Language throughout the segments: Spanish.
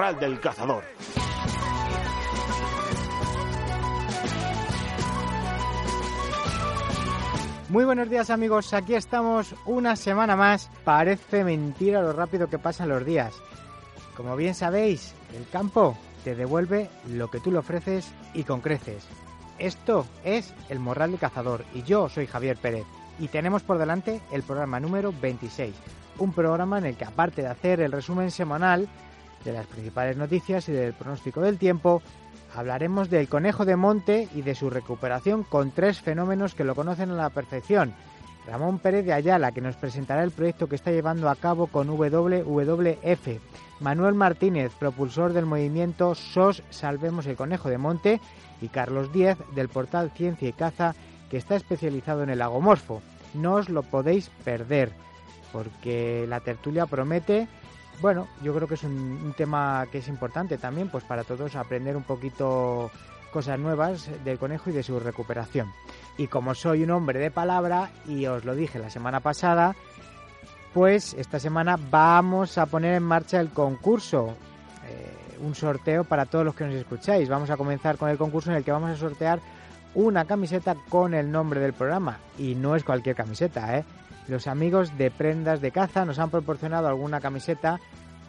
Del cazador. Muy buenos días amigos, aquí estamos una semana más. Parece mentira lo rápido que pasan los días. Como bien sabéis, el campo te devuelve lo que tú le ofreces y con creces. Esto es el Morral del Cazador y yo soy Javier Pérez y tenemos por delante el programa número 26, un programa en el que aparte de hacer el resumen semanal de las principales noticias y del pronóstico del tiempo, hablaremos del conejo de monte y de su recuperación con tres fenómenos que lo conocen a la perfección. Ramón Pérez de Ayala, que nos presentará el proyecto que está llevando a cabo con WWF. Manuel Martínez, propulsor del movimiento SOS Salvemos el Conejo de Monte. Y Carlos Díez, del portal Ciencia y Caza, que está especializado en el agomorfo. No os lo podéis perder, porque la tertulia promete bueno, yo creo que es un, tema que es importante también, pues para todos aprender un poquito cosas nuevas del conejo y de su recuperación. Y como soy un hombre de palabra, y os lo dije la semana pasada, pues esta semana vamos a poner en marcha el concurso, eh, un sorteo para todos los que nos escucháis. Vamos a comenzar con el concurso en el que vamos a sortear una camiseta con el nombre del programa. Y no es cualquier camiseta, ¿eh? Los amigos de Prendas de Caza nos han proporcionado alguna camiseta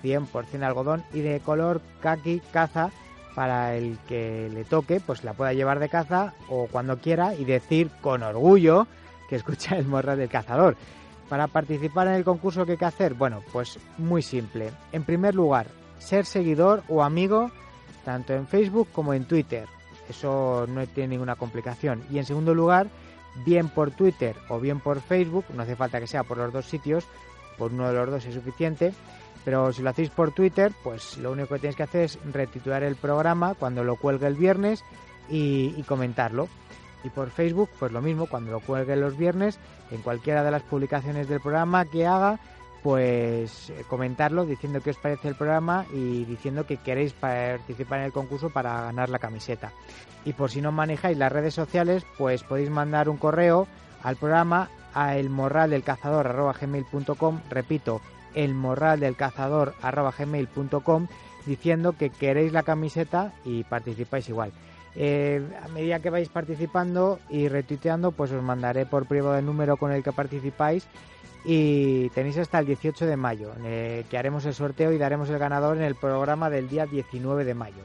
100% algodón y de color kaki caza para el que le toque, pues la pueda llevar de caza o cuando quiera y decir con orgullo que escucha el morral del cazador. Para participar en el concurso, ¿qué hay que hacer? Bueno, pues muy simple. En primer lugar, ser seguidor o amigo tanto en Facebook como en Twitter. Eso no tiene ninguna complicación. Y en segundo lugar, bien por Twitter o bien por Facebook, no hace falta que sea por los dos sitios, por uno de los dos es suficiente, pero si lo hacéis por Twitter, pues lo único que tenéis que hacer es retitular el programa cuando lo cuelgue el viernes y, y, comentarlo. Y por Facebook, pues lo mismo, cuando lo cuelgue los viernes, en cualquiera de las publicaciones del programa que haga, pues comentarlo diciendo qué os parece el programa y diciendo que queréis participar en el concurso para ganar la camiseta. Y por si no manejáis las redes sociales, pues podéis mandar un correo al programa a elmorraldelcazador.gmail.com repito, elmorraldelcazador.gmail.com diciendo que queréis la camiseta y participáis igual. Eh, a medida que vais participando y retuiteando, pues os mandaré por privado el número con el que participáis y tenéis hasta el 18 de mayo, que haremos el sorteo y daremos el ganador en el programa del día 19 de mayo.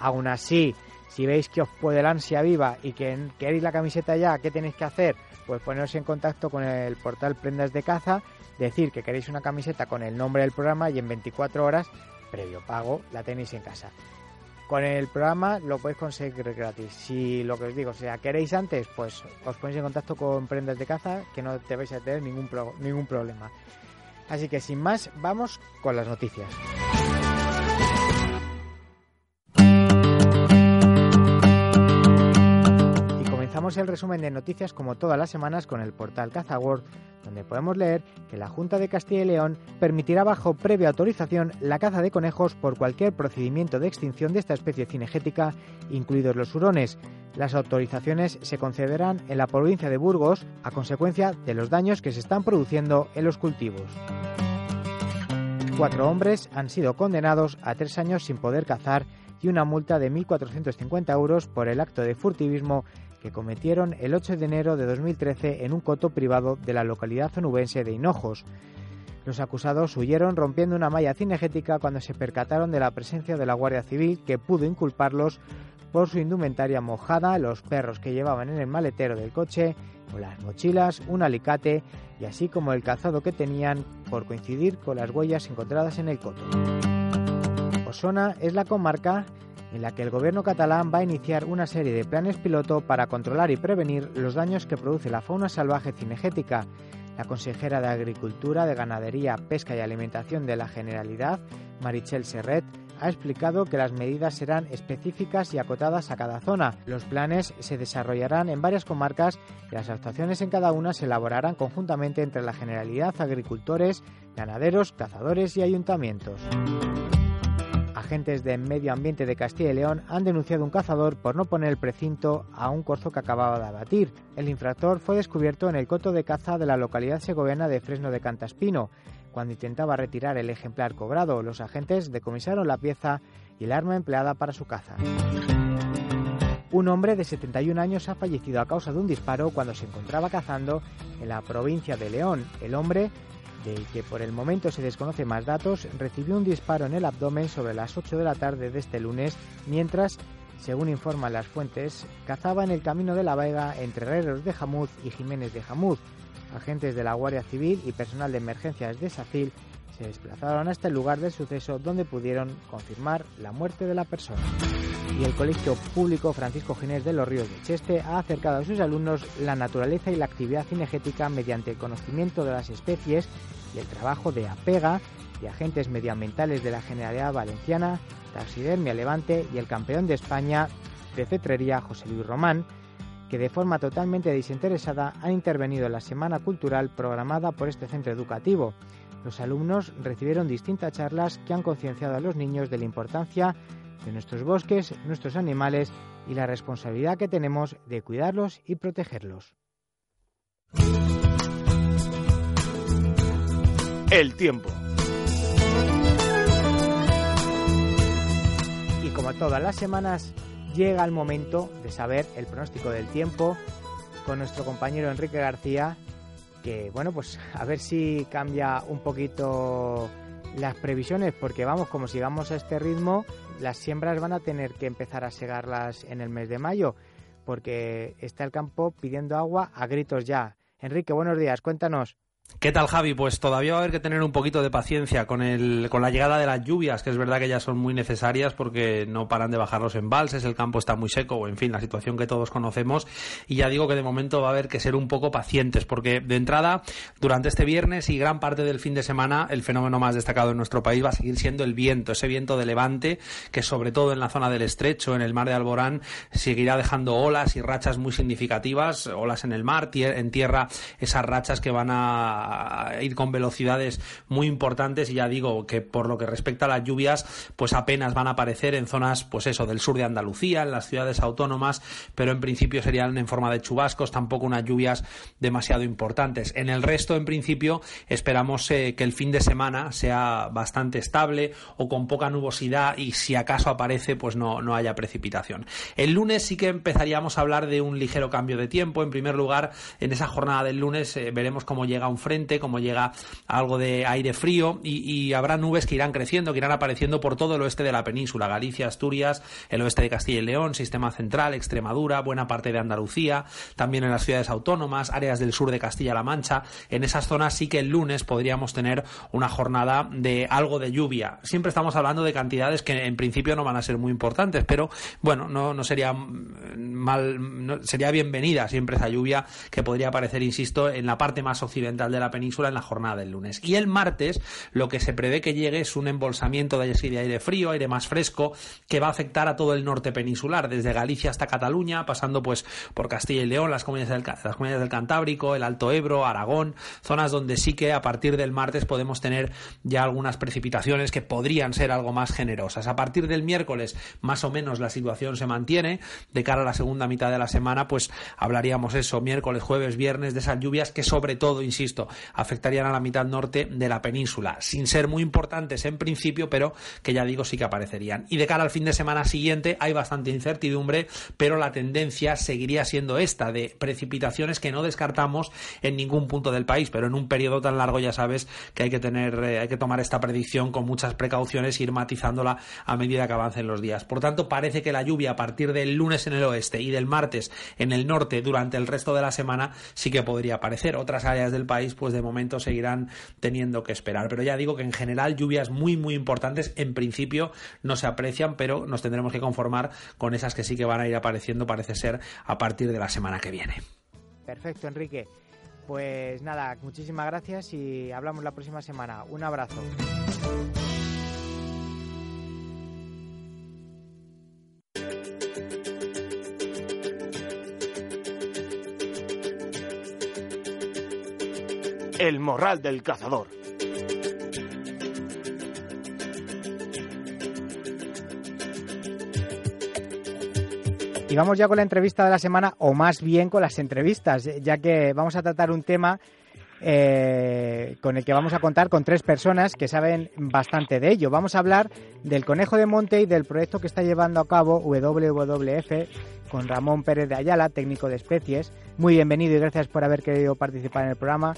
Aún así, si veis que os puede el ansia viva y que queréis la camiseta ya, ¿qué tenéis que hacer? Pues poneros en contacto con el portal Prendas de Caza, decir que queréis una camiseta con el nombre del programa y en 24 horas, previo pago, la tenéis en casa. Con el programa lo podéis conseguir gratis. Si lo que os digo, o sea, queréis antes, pues os ponéis en contacto con Prendas de Caza, que no te vais a tener ningún, ningún problema. Así que sin más, vamos con las noticias. el resumen de noticias como todas las semanas con el portal CazaWorld, donde podemos leer que la Junta de Castilla y León permitirá bajo previa autorización la caza de conejos por cualquier procedimiento de extinción de esta especie cinegética, incluidos los hurones. Las autorizaciones se concederán en la provincia de Burgos a consecuencia de los daños que se están produciendo en los cultivos. Cuatro hombres han sido condenados a tres años sin poder cazar y una multa de 1.450 euros por el acto de furtivismo que cometieron el 8 de enero de 2013 en un coto privado de la localidad zonubense de Hinojos. Los acusados huyeron rompiendo una malla cinegética cuando se percataron de la presencia de la Guardia Civil que pudo inculparlos por su indumentaria mojada, los perros que llevaban en el maletero del coche, o las mochilas, un alicate y así como el calzado que tenían por coincidir con las huellas encontradas en el coto. Osona es la comarca en la que el gobierno catalán va a iniciar una serie de planes piloto para controlar y prevenir los daños que produce la fauna salvaje cinegética. La consejera de Agricultura, de Ganadería, Pesca y Alimentación de la Generalidad, Marichel Serret, ha explicado que las medidas serán específicas y acotadas a cada zona. Los planes se desarrollarán en varias comarcas y las actuaciones en cada una se elaborarán conjuntamente entre la Generalidad, agricultores, ganaderos, cazadores y ayuntamientos. Agentes de Medio Ambiente de Castilla y León han denunciado un cazador por no poner el precinto a un corzo que acababa de abatir. El infractor fue descubierto en el coto de caza de la localidad segoviana de Fresno de Cantaspino. Cuando intentaba retirar el ejemplar cobrado, los agentes decomisaron la pieza y el arma empleada para su caza. Un hombre de 71 años ha fallecido a causa de un disparo cuando se encontraba cazando en la provincia de León. El hombre, del que por el momento se desconoce más datos, recibió un disparo en el abdomen sobre las 8 de la tarde de este lunes, mientras, según informan las fuentes, cazaba en el camino de la Vega entre Herreros de Jamuz y Jiménez de Jamuz. Agentes de la Guardia Civil y personal de emergencias de SACIL se desplazaron hasta el lugar del suceso donde pudieron confirmar la muerte de la persona. Y el Colegio Público Francisco Ginés de los Ríos de Cheste ha acercado a sus alumnos la naturaleza y la actividad cinegética mediante el conocimiento de las especies y el trabajo de apega y agentes medioambientales de la Generalidad Valenciana, Taxidermia Levante y el campeón de España de cetrería José Luis Román, que de forma totalmente desinteresada han intervenido en la Semana Cultural programada por este centro educativo. Los alumnos recibieron distintas charlas que han concienciado a los niños de la importancia de nuestros bosques, nuestros animales y la responsabilidad que tenemos de cuidarlos y protegerlos. El tiempo. Y como todas las semanas, llega el momento de saber el pronóstico del tiempo con nuestro compañero Enrique García, bueno, pues a ver si cambia un poquito las previsiones, porque vamos, como sigamos a este ritmo, las siembras van a tener que empezar a segarlas en el mes de mayo, porque está el campo pidiendo agua a gritos ya. Enrique, buenos días, cuéntanos. ¿Qué tal, Javi? Pues todavía va a haber que tener un poquito de paciencia con, el, con la llegada de las lluvias, que es verdad que ya son muy necesarias porque no paran de bajar los embalses, el campo está muy seco, o en fin, la situación que todos conocemos. Y ya digo que de momento va a haber que ser un poco pacientes, porque de entrada, durante este viernes y gran parte del fin de semana, el fenómeno más destacado en nuestro país va a seguir siendo el viento, ese viento de levante que, sobre todo en la zona del estrecho, en el mar de Alborán, seguirá dejando olas y rachas muy significativas, olas en el mar, en tierra, esas rachas que van a ir con velocidades muy importantes y ya digo que por lo que respecta a las lluvias pues apenas van a aparecer en zonas pues eso del sur de Andalucía, en las ciudades autónomas, pero en principio serían en forma de chubascos, tampoco unas lluvias demasiado importantes. En el resto en principio esperamos eh, que el fin de semana sea bastante estable o con poca nubosidad y si acaso aparece pues no, no haya precipitación. El lunes sí que empezaríamos a hablar de un ligero cambio de tiempo. En primer lugar, en esa jornada del lunes eh, veremos cómo llega un frente, como llega algo de aire frío y, habrá nubes que irán creciendo, que irán apareciendo por todo el oeste de la península, Galicia, Asturias, el oeste de Castilla y León, sistema central, Extremadura, buena parte de Andalucía, también en las ciudades autónomas, áreas del sur de Castilla-La Mancha. En esas zonas sí que el lunes podríamos tener una jornada de algo de lluvia. Siempre estamos hablando de cantidades que en principio no van a ser muy importantes, pero bueno, no, no sería mal, sería bienvenida siempre esa lluvia que podría aparecer, insisto, en la parte más occidental de la península en la jornada del lunes. Y el martes lo que se prevé que llegue es un embolsamiento de aire frío, aire más fresco, que va a afectar a todo el norte peninsular, desde Galicia hasta Cataluña, pasando pues por Castilla y León, las comunidades del, las comunidades del Cantábrico, el Alto Ebro, Aragón, zonas donde sí que a partir del martes podemos tener ya algunas precipitaciones que podrían ser algo más generosas. A partir del miércoles, más o menos la situación se mantiene. De cara a la segunda mitad de la semana, pues hablaríamos eso, miércoles, jueves, viernes, de esas lluvias que sobre todo, insisto, afectarían a la mitad norte de la península, sin ser muy importantes en principio, pero que ya digo sí que aparecerían. Y de cara al fin de semana siguiente hay bastante incertidumbre, pero la tendencia seguiría siendo esta, de precipitaciones que no descartamos en ningún punto del país, pero en un periodo tan largo ya sabes que hay que tener, eh, hay que tomar esta predicción con muchas precauciones e ir matizándola a medida que avancen los días. Por tanto, parece que la lluvia a partir del lunes en el oeste oeste y del martes en el norte durante el resto de la semana sí que podría aparecer. Otras áreas del país pues de momento seguirán teniendo que esperar. Pero ya digo que en general lluvias muy muy importantes en principio no se aprecian, pero nos tendremos que conformar con esas que sí que van a ir apareciendo parece ser a partir de la semana que viene. Perfecto, Enrique. Pues nada, muchísimas gracias y hablamos la próxima semana. Un abrazo. El morral del cazador. Y vamos ya con la entrevista de la semana, o más bien con las entrevistas, ya que vamos a tratar un tema eh, con el que vamos a contar con tres personas que saben bastante de ello. Vamos a hablar del conejo de monte y del proyecto que está llevando a cabo WWF con Ramón Pérez de Ayala, técnico de especies. Muy bienvenido y gracias por haber querido participar en el programa.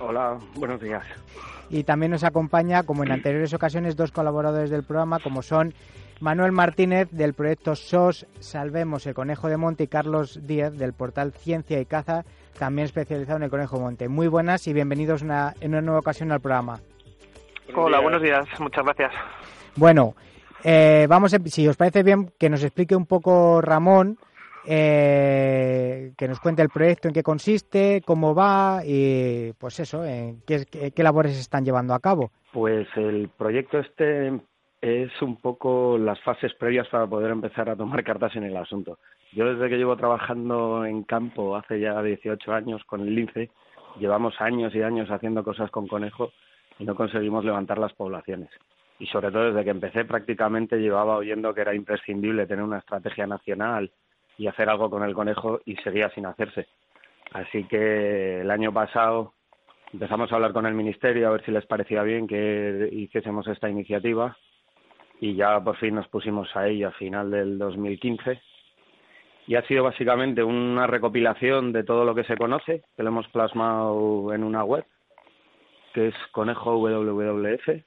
Hola, buenos días. Y también nos acompaña, como en anteriores ocasiones, dos colaboradores del programa, como son Manuel Martínez del proyecto SOS Salvemos el Conejo de Monte y Carlos Díez del portal Ciencia y Caza, también especializado en el Conejo de Monte. Muy buenas y bienvenidos una, en una nueva ocasión al programa. Hola, buenos días, muchas gracias. Bueno, eh, vamos, a, si os parece bien, que nos explique un poco Ramón, eh, que nos cuente el proyecto, en qué consiste, cómo va y pues eso, qué, qué labores se están llevando a cabo. Pues el proyecto este es un poco las fases previas para poder empezar a tomar cartas en el asunto. Yo desde que llevo trabajando en campo hace ya 18 años con el lince, llevamos años y años haciendo cosas con conejo y no conseguimos levantar las poblaciones. Y sobre todo desde que empecé prácticamente llevaba oyendo que era imprescindible tener una estrategia nacional y hacer algo con el conejo y seguía sin hacerse. Así que el año pasado empezamos a hablar con el Ministerio a ver si les parecía bien que hiciésemos esta iniciativa y ya por fin nos pusimos a ello a final del 2015 y ha sido básicamente una recopilación de todo lo que se conoce, que lo hemos plasmado en una web, que es Conejo WWF,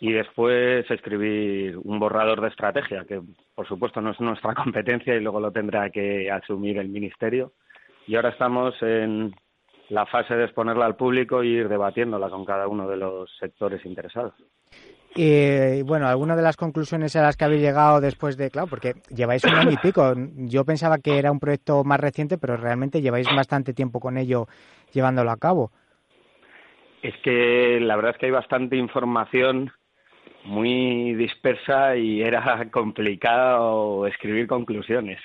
y después escribir un borrador de estrategia, que por supuesto no es nuestra competencia y luego lo tendrá que asumir el Ministerio. Y ahora estamos en la fase de exponerla al público y ir debatiéndola con cada uno de los sectores interesados. Y bueno, algunas de las conclusiones a las que habéis llegado después de, claro, porque lleváis un año y pico. Yo pensaba que era un proyecto más reciente, pero realmente lleváis bastante tiempo con ello llevándolo a cabo. Es que la verdad es que hay bastante información muy dispersa y era complicado escribir conclusiones.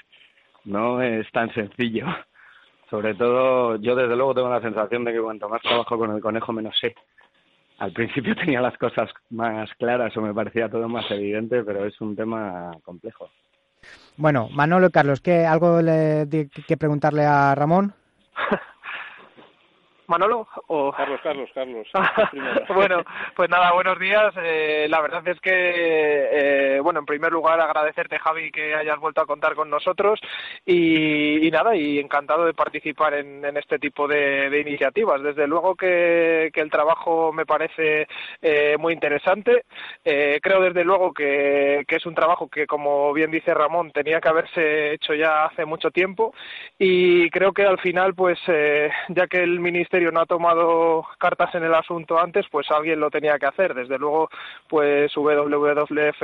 No es tan sencillo. Sobre todo, yo desde luego tengo la sensación de que cuanto más trabajo con el conejo, menos sé al principio tenía las cosas más claras o me parecía todo más evidente, pero es un tema complejo. Bueno, Manolo y Carlos, ¿qué, ¿algo le, que preguntarle a Ramón? Manolo o Carlos, Carlos, Carlos. bueno, pues nada, buenos días. Eh, la verdad es que, eh, bueno, en primer lugar agradecerte Javi que hayas vuelto a contar con nosotros y, y nada, y encantado de participar en, en este tipo de, de, iniciativas. Desde luego que, que, el trabajo me parece eh, muy interesante. Eh, creo desde luego que, que es un trabajo que, como bien dice Ramón, tenía que haberse hecho ya hace mucho tiempo y creo que al final, pues, eh, ya que el ministerio no ha tomado cartas en el asunto antes, pues alguien lo tenía que hacer. Desde luego, pues WWF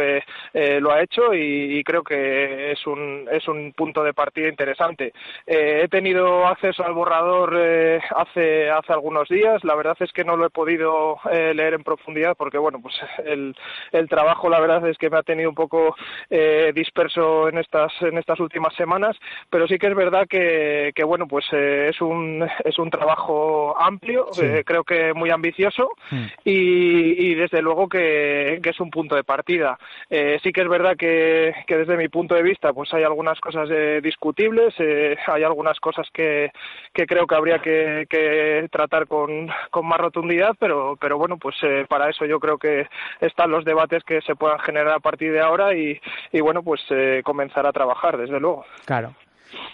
eh, lo ha hecho y, creo que es un, es un punto de partida interesante. Eh, he tenido acceso al borrador eh, hace, hace algunos días. La verdad es que no lo he podido eh, leer en profundidad porque, bueno, pues el, el trabajo, la verdad es que me ha tenido un poco eh, disperso en estas, en estas últimas semanas, pero sí que es verdad que, que bueno, pues es un, es un trabajo amplio, sí. eh, creo que muy ambicioso sí. y, y, desde luego que, que, es un punto de partida. Eh, sí que es verdad que, que, desde mi punto de vista pues hay algunas cosas eh, discutibles, eh, hay algunas cosas que, que creo que habría que, tratar con, con, más rotundidad, pero, pero bueno, pues eh, para eso yo creo que están los debates que se puedan generar a partir de ahora y, y bueno, pues eh, comenzar a trabajar, desde luego. Claro.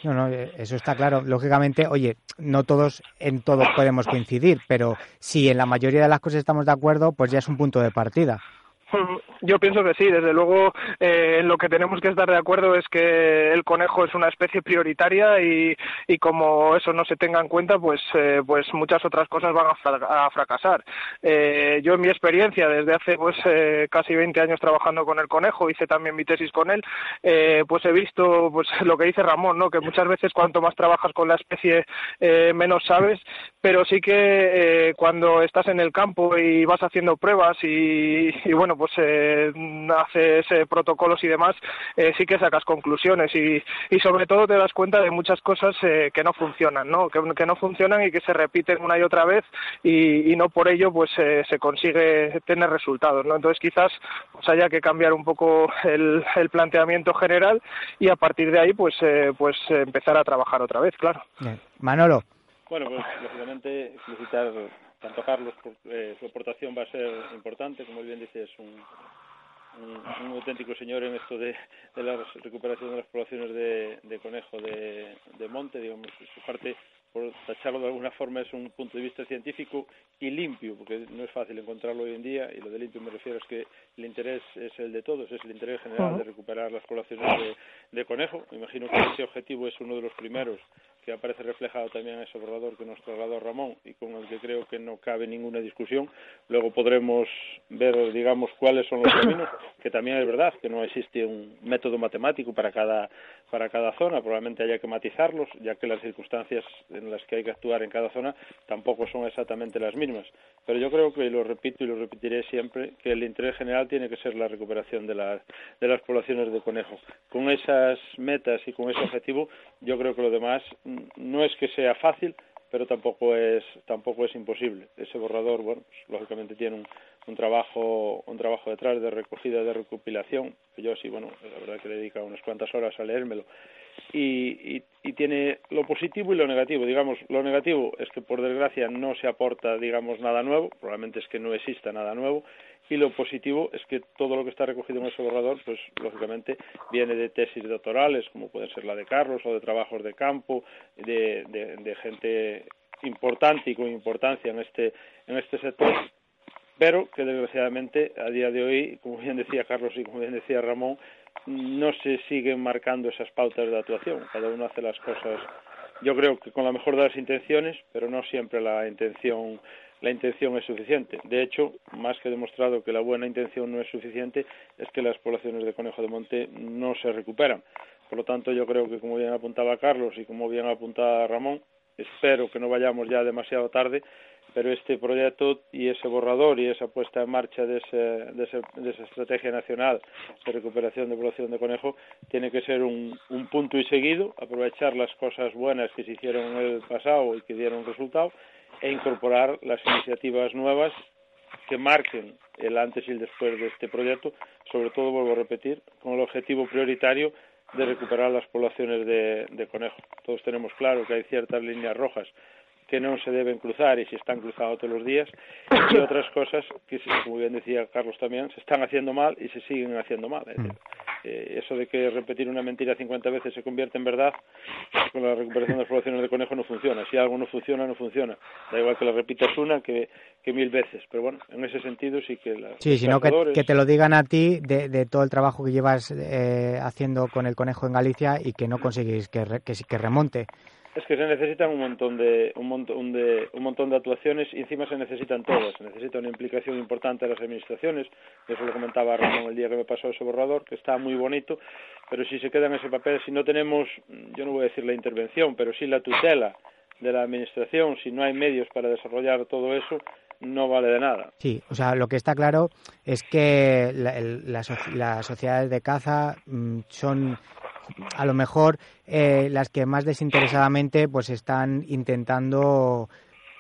No, no, eso está claro. Lógicamente, oye, no todos en todo podemos coincidir, pero si en la mayoría de las cosas estamos de acuerdo, pues ya es un punto de partida. Yo pienso que sí, desde luego eh, en lo que tenemos que estar de acuerdo es que el conejo es una especie prioritaria y, y como eso no se tenga en cuenta, pues, eh, pues muchas otras cosas van a, fracasar. Eh, yo en mi experiencia, desde hace pues eh, casi 20 años trabajando con el conejo, hice también mi tesis con él, eh, pues he visto pues lo que dice Ramón, ¿no? que muchas veces cuanto más trabajas con la especie menos sabes, pero sí que cuando estás en el campo y vas haciendo pruebas y, y bueno, pues eh, haces eh, protocolos y demás, eh, sí que sacas conclusiones y, y sobre todo te das cuenta de muchas cosas eh, que no funcionan, ¿no? Que, que, no funcionan y que se repiten una y otra vez y, y no por ello pues eh, se consigue tener resultados, ¿no? Entonces quizás pues haya que cambiar un poco el, el planteamiento general y a partir de ahí pues eh, pues empezar a trabajar otra vez, claro. Bien. Manolo. Bueno, pues lógicamente felicitar tanto Carlos, por, eh, su aportación va a ser importante, como bien dice, es un, un, un auténtico señor en esto de, de la recuperación de las poblaciones de, de conejo de, de monte, digamos, su parte por tacharlo de alguna forma es un punto de vista científico y limpio, porque no es fácil encontrarlo hoy en día, y lo de limpio me refiero es que el interés es el de todos, es el interés general de recuperar las poblaciones de, de conejo. Me imagino que ese objetivo es uno de los primeros que aparece reflejado también en ese borrador que nos trasladó Ramón y con el que creo que no cabe ninguna discusión. Luego podremos ver, digamos, cuáles son los caminos, que también es verdad que no existe un método matemático para cada, para cada zona, probablemente haya que matizarlos, ya que las circunstancias en las que hay que actuar en cada zona tampoco son exactamente las mismas. Pero yo creo que, y lo repito y lo repetiré siempre, que el interés general tiene que ser la recuperación de, de las poblaciones de conejo. Con esas metas y con ese objetivo, yo creo que lo demás no es que sea fácil, pero tampoco es tampoco es imposible. Ese borrador, bueno, pues, lógicamente tiene un, un trabajo un trabajo detrás de recogida de recopilación yo sí, bueno, la verdad que dedica unas cuantas horas a leérmelo y, y, y tiene lo positivo y lo negativo. Digamos, lo negativo es que por desgracia no se aporta, digamos, nada nuevo, probablemente es que no exista nada nuevo y lo positivo es que todo lo que está recogido en ese borrador, pues lógicamente viene de tesis doctorales, como puede ser la de Carlos, o de trabajos de campo, de, de, de gente importante y con importancia en este, en este sector, pero que desgraciadamente a día de hoy, como bien decía Carlos y como bien decía Ramón, no se siguen marcando esas pautas de actuación. Cada uno hace las cosas, yo creo que con la mejor de las intenciones, pero no siempre la intención la intención es suficiente. De hecho, más que demostrado que la buena intención no es suficiente, es que las poblaciones de conejo de monte no se recuperan. Por lo tanto, yo creo que, como bien apuntaba Carlos y como bien apuntaba Ramón, espero que no vayamos ya demasiado tarde, pero este proyecto y ese borrador y esa puesta en marcha de, ese, de, esa estrategia nacional de recuperación de población de conejo tiene que ser un, un punto y seguido, aprovechar las cosas buenas que se hicieron en el pasado y que dieron resultado e incorporar las iniciativas nuevas que marquen el antes y el después de este proyecto, sobre todo, vuelvo a repetir, con el objetivo prioritario de recuperar las poblaciones de, de conejo. Todos tenemos claro que hay ciertas líneas rojas que no se deben cruzar y se están cruzando todos los días y otras cosas que, como bien decía Carlos también, se están haciendo mal y se siguen haciendo mal. Es decir, eh, eso de que repetir una mentira 50 veces se convierte en verdad, con la recuperación de las poblaciones de conejo no funciona. Si algo no funciona, no funciona. Da igual que lo repitas una que, que mil veces. Pero bueno, en ese sentido sí que... La, sí, sino que, que, te lo digan a ti de, de todo el trabajo que llevas eh, haciendo con el conejo en Galicia y que no conseguís que, re, que, que remonte es que se necesitan un montón de un montón de un montón de actuaciones y encima se necesitan todas. Se necesita una implicación importante de las administraciones. Eso lo comentaba Ramón el día que me pasó ese borrador que está muy bonito. Pero si se queda en ese papel si no tenemos yo no voy a decir la intervención pero sí la tutela de la administración si no hay medios para desarrollar todo eso no vale de nada. Sí, o sea, lo que está claro es que la, el, las, las sociedades de caza mmm, son a lo mejor eh, las que más desinteresadamente pues están intentando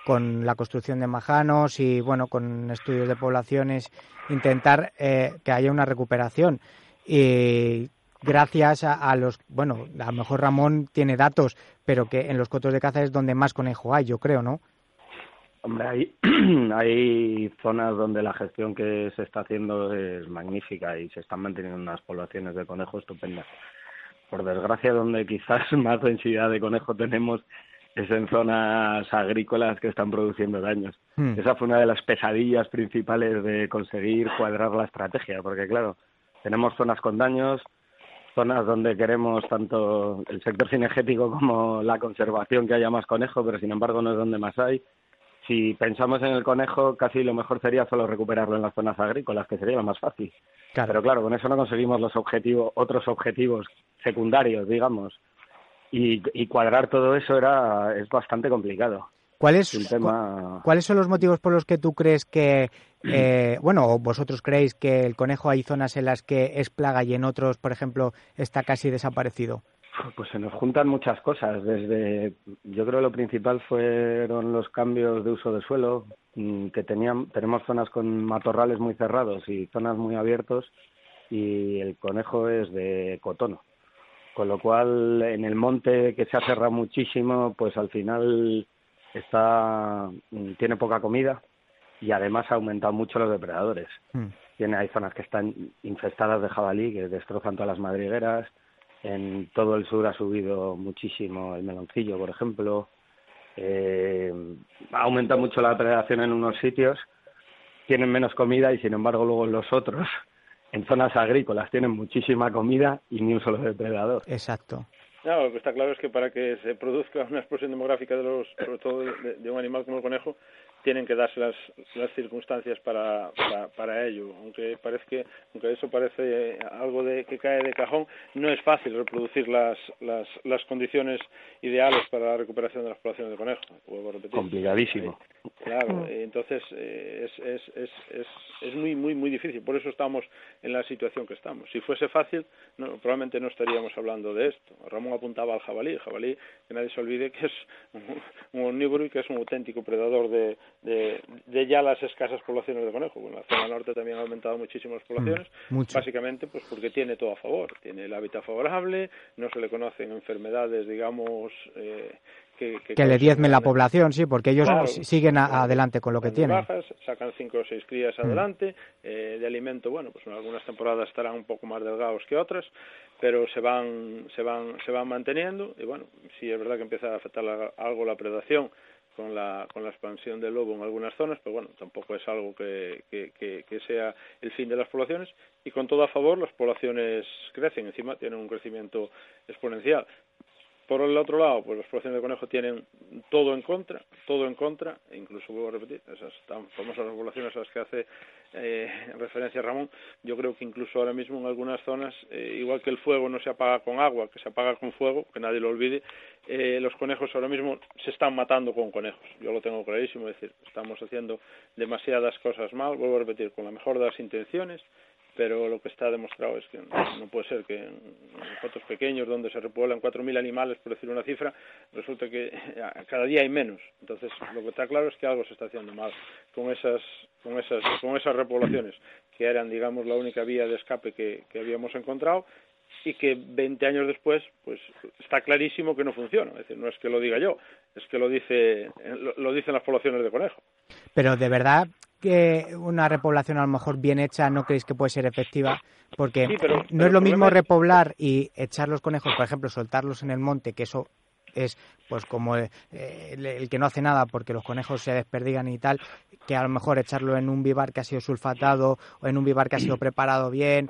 con la construcción de majanos y bueno con estudios de poblaciones intentar eh, que haya una recuperación. Y gracias a, a, los bueno a lo mejor Ramón tiene datos pero que en los cotos de caza es donde más conejo hay yo creo no Hombre, hay, hay zonas donde la gestión que se está haciendo es magnífica y se están manteniendo unas poblaciones de conejos estupendas por desgracia, donde quizás más densidad de conejo tenemos es en zonas agrícolas que están produciendo daños. Hmm. Esa fue una de las pesadillas principales de conseguir cuadrar la estrategia, porque claro, tenemos zonas con daños, zonas donde queremos tanto el sector cinegético como la conservación que haya más conejo, pero sin embargo no es donde más hay. Si pensamos en el conejo, casi lo mejor sería solo recuperarlo en las zonas agrícolas, que sería lo más fácil. Claro. Pero claro, con eso no conseguimos los objetivos, otros objetivos secundarios, digamos. Y, y cuadrar todo eso era es bastante complicado. ¿Cuál es, Es un tema ¿Cuáles son los motivos por los que tú crees que, eh, bueno, vosotros creéis que el conejo hay zonas en las que es plaga y en otros, por ejemplo, está casi desaparecido? Pues se nos juntan muchas cosas. Desde, yo creo lo principal fueron los cambios de uso de suelo, mm, que tenían, tenemos zonas con matorrales muy cerrados y zonas muy abiertos, y el conejo es de cotono. Con lo cual, en el monte que se ha cerrado muchísimo, pues al final está, mm, tiene poca comida y además ha aumentado mucho los depredadores. Hmm. Tiene, hay zonas que están infestadas de jabalí, que destrozan todas las madrigueras. En todo el sur ha subido muchísimo el meloncillo, por ejemplo. Eh, ha aumentado mucho la depredación en unos sitios, tienen menos comida y sin embargo luego en los otros, en zonas agrícolas, tienen muchísima comida y ni un solo depredador. Exacto. No, lo que está claro es que para que se produzca una explosión demográfica de los, sobre todo de, de un animal como el conejo, tienen que darse las, las circunstancias para, para, para ello. Aunque que, aunque eso parece algo de que cae de cajón, no es fácil reproducir las, las, las condiciones ideales para la recuperación de las poblaciones de conejo. Vuelvo a repetir. Complicadísimo. Claro, eh, entonces eh, es, es, es, es, es muy, muy, muy difícil. Por eso estamos en la situación que estamos. Si fuese fácil, no, probablemente no estaríamos hablando de esto. Ramón apuntaba al jabalí. El jabalí, que nadie se olvide que es un, un omnívoro y que es un auténtico predador de, de, de ya las escasas poblaciones de conejo. Bueno, en la zona norte también ha aumentado muchísimo las poblaciones, Mm, mucho. básicamente pues porque tiene todo a favor. Tiene el hábitat favorable, no se le conocen enfermedades, digamos, eh, que, Que le diezmen la población, sí, porque ellos Claro. siguen a- adelante con lo que tienen. bajas, sacan cinco o seis crías Mm. adelante, eh, de alimento, bueno, pues en algunas temporadas estarán un poco más delgados que otras, pero se van, se van, se van manteniendo y bueno, sí es verdad que empieza a afectar la- algo la predación con la, con la expansión del lobo en algunas zonas, pero bueno, tampoco es algo que, que, que, que sea el fin de las poblaciones y con todo a favor las poblaciones crecen, encima tienen un crecimiento exponencial. Por el otro lado, pues las poblaciones de conejo tienen todo en contra, todo en contra, e incluso vuelvo a repetir, esas tan famosas poblaciones a las que hace eh, referencia Ramón, yo creo que incluso ahora mismo en algunas zonas, eh, igual que el fuego no se apaga con agua, que se apaga con fuego, que nadie lo olvide, eh, los conejos ahora mismo se están matando con conejos. Yo lo tengo clarísimo, es decir, estamos haciendo demasiadas cosas mal, vuelvo a repetir, con la mejor de las intenciones, pero lo que está demostrado es que no, puede ser que en fotos pequeños donde se repueblan 4.000 animales, por decir una cifra, resulta que cada día hay menos. Entonces, lo que está claro es que algo se está haciendo mal con esas, con esas, con esas repoblaciones, que eran, digamos, la única vía de escape que, que habíamos encontrado y que 20 años después, pues está clarísimo que no funciona. Es decir, no es que lo diga yo, es que lo, dice, lo, lo dicen las poblaciones de conejo. Pero de verdad que una repoblación a lo mejor bien hecha no creéis que puede ser efectiva porque Sí, pero- no pero es lo mismo repoblar y echar los conejos, por ejemplo, soltarlos en el monte, que eso es pues como eh, el, el que no hace nada porque los conejos se desperdigan y tal, que a lo mejor echarlo en un vivar que ha sido sulfatado o en un vivar que ha sido preparado bien.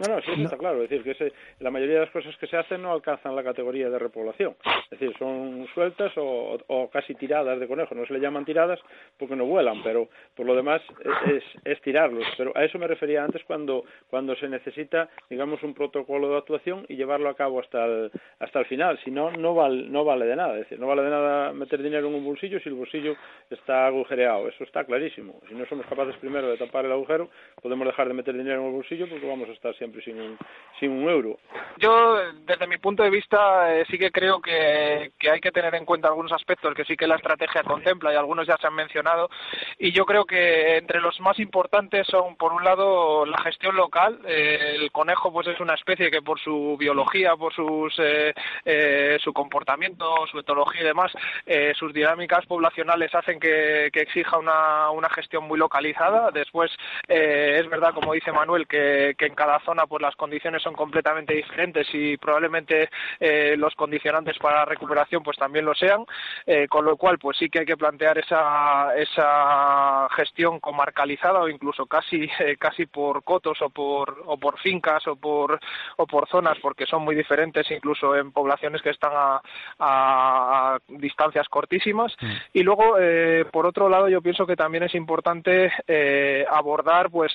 No, no, sí, eso No. está claro. Es decir, que ese- la mayoría de las cosas que se hacen no alcanzan la categoría de repoblación. Es decir, son sueltas o, o casi tiradas de conejos. No se le llaman tiradas porque no vuelan, pero por lo demás es, es, es tirarlos. Pero a eso me refería antes cuando, cuando se necesita, digamos, un protocolo de actuación y llevarlo a cabo hasta el, hasta el final. Si no, no, val- no vale de nada. Es decir, no vale de nada meter dinero en un bolsillo si el bolsillo está agujereado. Eso está clarísimo. Si no somos capaces primero de tapar el agujero, podemos dejar de meter dinero en el bolsillo porque vamos a estar siempre sin un, sin un euro. Yo, desde mi punto de vista, eh, sí que creo que, hay que tener en cuenta algunos aspectos que sí que la estrategia contempla y algunos ya se han mencionado. Y yo creo que entre los más importantes son, por un lado, la gestión local. Eh, el conejo, pues, es una especie que por su biología, por sus, eh, eh, su comportamiento, su etología y demás, eh, sus dinámicas poblacionales hacen que, que exija una, una gestión muy localizada. Después, es verdad, como dice Manuel, que, que en cada zona zona pues las condiciones son completamente diferentes y probablemente eh, los condicionantes para la recuperación pues también lo sean, eh, con lo cual pues sí que hay que plantear esa, esa gestión comarcalizada o incluso casi, eh, casi por cotos o por, o por fincas o por, o por zonas porque son muy diferentes incluso en poblaciones que están a, a distancias cortísimas mm. y luego por otro lado yo pienso que también es importante abordar pues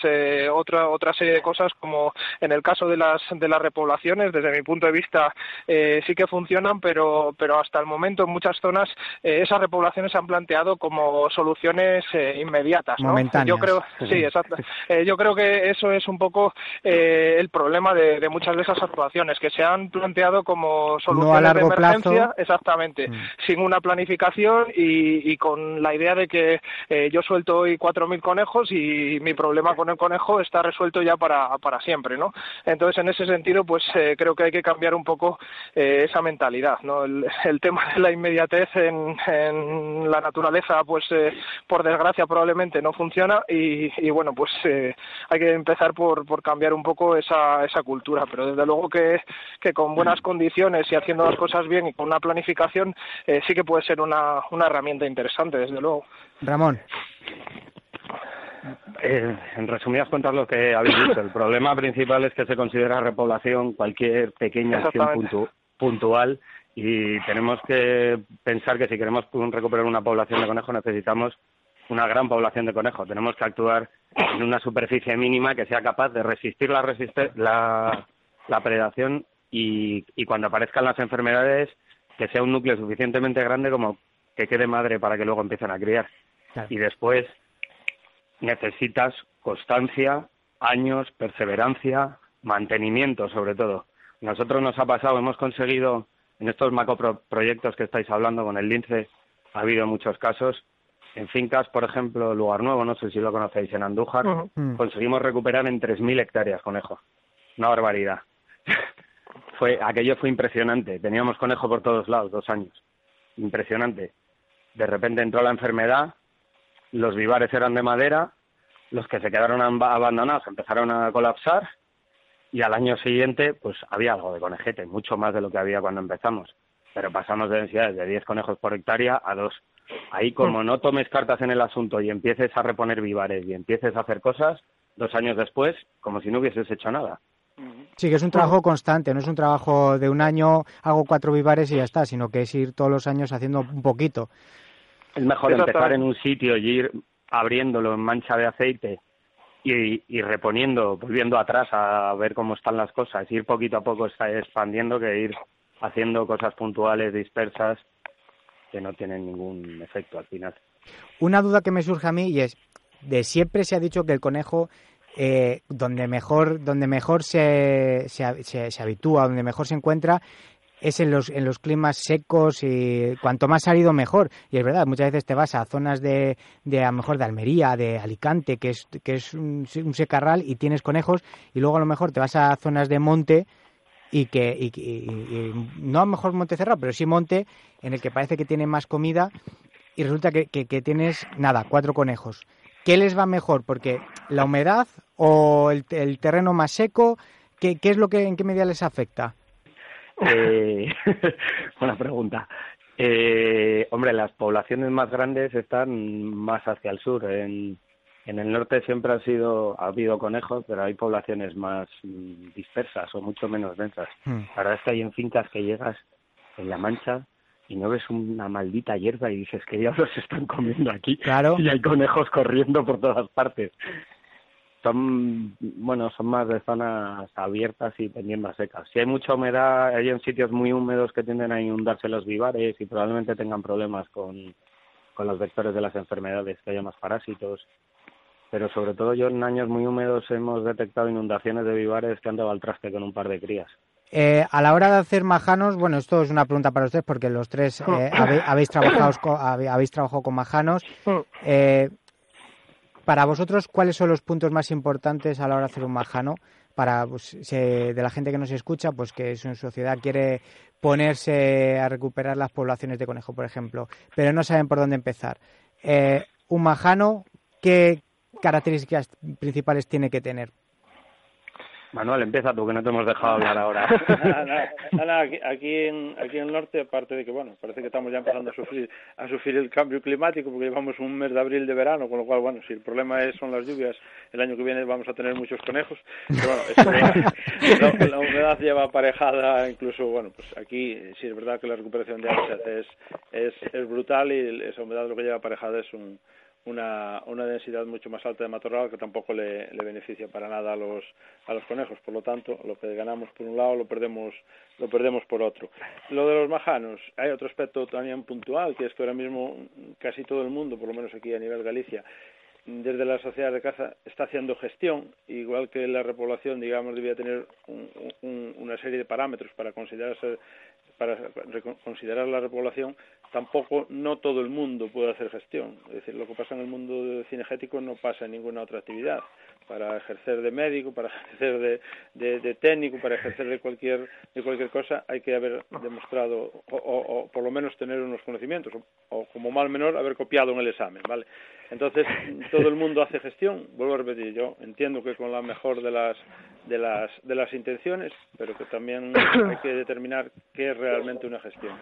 otra, otra serie de cosas como en el caso de las, de las repoblaciones desde mi punto de vista sí que funcionan pero, pero hasta el momento en muchas zonas eh, esas repoblaciones se han planteado como soluciones eh, inmediatas. Yo creo, sí, exacto. Eh, yo creo que eso es un poco el problema de, muchas de esas actuaciones que se han planteado como soluciones de emergencia, exactamente, mm. sin una planificación y, con la idea de que yo suelto hoy cuatro mil conejos y mi problema con el conejo está resuelto ya para, para siempre, ¿no? Entonces, en ese sentido, pues creo que hay que cambiar un poco esa mentalidad, ¿no? El, el tema de la inmediatez en, en la naturaleza, pues eh, por desgracia probablemente no funciona y, bueno, pues eh, hay que empezar por, por cambiar un poco esa, esa cultura, pero desde luego que, que con buenas condiciones y haciendo las cosas bien y con una planificación eh, sí que puede ser una, una herramienta interesante, desde luego. Ramón. En resumidas cuentas lo que habéis dicho, el problema principal es que se considera repoblación cualquier pequeña acción puntual y tenemos que pensar que si queremos recuperar una población de conejos necesitamos una gran población de conejos. Tenemos que actuar en una superficie mínima que sea capaz de resistir la, la, la predación y, y cuando aparezcan las enfermedades que sea un núcleo suficientemente grande como que quede madre para que luego empiecen a criar. Y después necesitas constancia, años, perseverancia, mantenimiento sobre todo. Nosotros nos ha pasado, hemos conseguido en estos macroproyectos que estáis hablando con el lince, ha habido muchos casos. En fincas, por ejemplo, Lugar Nuevo, no sé si lo conocéis, en Andújar, mm. conseguimos recuperar en 3.000 hectáreas conejo. Una barbaridad. fue, aquello fue impresionante. Teníamos conejo por todos lados, dos años. Impresionante. De repente entró la enfermedad, los vivares eran de madera, los que se quedaron abandonados empezaron a colapsar y al año siguiente pues había algo de conejete, mucho más de lo que había cuando empezamos, pero pasamos de densidades de 10 conejos por hectárea a 2. Ahí como no tomes cartas en el asunto y empieces a reponer vivares y empieces a hacer cosas, dos años después, como si no hubieses hecho nada. Sí, que es un trabajo constante, no es un trabajo de un año, hago cuatro vivares y ya está, sino que es ir todos los años haciendo un poquito. Es mejor empezar en un sitio y ir abriéndolo en mancha de aceite y, reponiendo, volviendo atrás a ver cómo están las cosas, ir poquito a poco expandiendo que ir haciendo cosas puntuales, dispersas, que no tienen ningún efecto al final. Una duda que me surge a mí y es, de siempre se ha dicho que el conejo eh, donde mejor donde mejor se, se, se, habitúa, donde mejor se encuentra es en los, en los climas secos y cuanto más árido mejor. Y es verdad, muchas veces te vas a zonas de, de a mejor de Almería, de Alicante, que es, que es un, secarral y tienes conejos, y luego a lo mejor te vas a zonas de monte y que y, no a lo mejor monte cerrado, pero sí monte en el que parece que tiene más comida y resulta que, que, tienes nada, cuatro conejos. ¿Qué les va mejor? Porque la humedad o el, el terreno más seco, ¿qué, ¿qué es lo que en qué medida les afecta? Eh, buena pregunta. Eh, hombre, las poblaciones más grandes están más hacia el sur. En, en el norte siempre ha sido ha habido conejos, pero hay poblaciones más mm, dispersas o mucho menos densas. Hmm. La verdad es que hay en fincas que llegas en La Mancha y no ves una maldita hierba y dices que diablos están comiendo aquí. Claro. Y hay conejos corriendo por todas partes son bueno son más de zonas abiertas y pendientes secas. Si hay mucha humedad hay en sitios muy húmedos que tienden a inundarse los vivares y probablemente tengan problemas con con los vectores de las enfermedades que haya más parásitos. Pero sobre todo yo en años muy húmedos hemos detectado inundaciones de vivares que han dado al traste con un par de crías. Eh, a la hora de hacer majanos, bueno, esto es una pregunta para ustedes porque los tres eh, habéis, trabajado con, habéis trabajado con majanos. Eh, para vosotros, ¿cuáles son los puntos más importantes a la hora de hacer un majano? Para pues, de la gente que nos escucha, pues que su sociedad quiere ponerse a recuperar las poblaciones de conejo, por ejemplo, pero no saben por dónde empezar. Eh, un majano, ¿qué características principales tiene que tener? Manuel, empieza tú, que no te hemos dejado hablar ahora. nada, aquí, en, aquí en el norte, aparte de que, bueno, parece que estamos ya empezando a sufrir, a sufrir el cambio climático, porque llevamos un mes de abril de verano, con lo cual, bueno, si el problema es, son las lluvias, el año que viene vamos a tener muchos conejos. Pero bueno, la, humedad lleva aparejada, incluso, bueno, pues aquí sí es verdad que la recuperación de agua es, es, es brutal y esa humedad lo que lleva aparejada es un una, una densidad mucho más alta de matorral que tampoco le, le, beneficia para nada a los, a los conejos. Por lo tanto, lo que ganamos por un lado lo perdemos, lo perdemos por otro. Lo de los majanos, hay otro aspecto también puntual, que es que ahora mismo casi todo el mundo, por lo menos aquí a nivel Galicia, desde la sociedad de caza está haciendo gestión, igual que la repoblación, digamos, debía tener un, una serie de parámetros para considerarse para considerar la repoblación, tampoco no todo el mundo puede hacer gestión. Es decir, lo que pasa en el mundo cinegético no pasa en ninguna otra actividad. Para ejercer de médico, para ejercer de, de, técnico, para ejercer de cualquier, de cualquier cosa, hay que haber demostrado, o, por lo menos tener unos conocimientos, o, o, como mal menor, haber copiado en el examen, ¿vale? Entonces, todo el mundo hace gestión, vuelvo a repetir, yo entiendo que con la mejor de las, de las, de las intenciones, pero que también hay que determinar qué es realmente una gestión.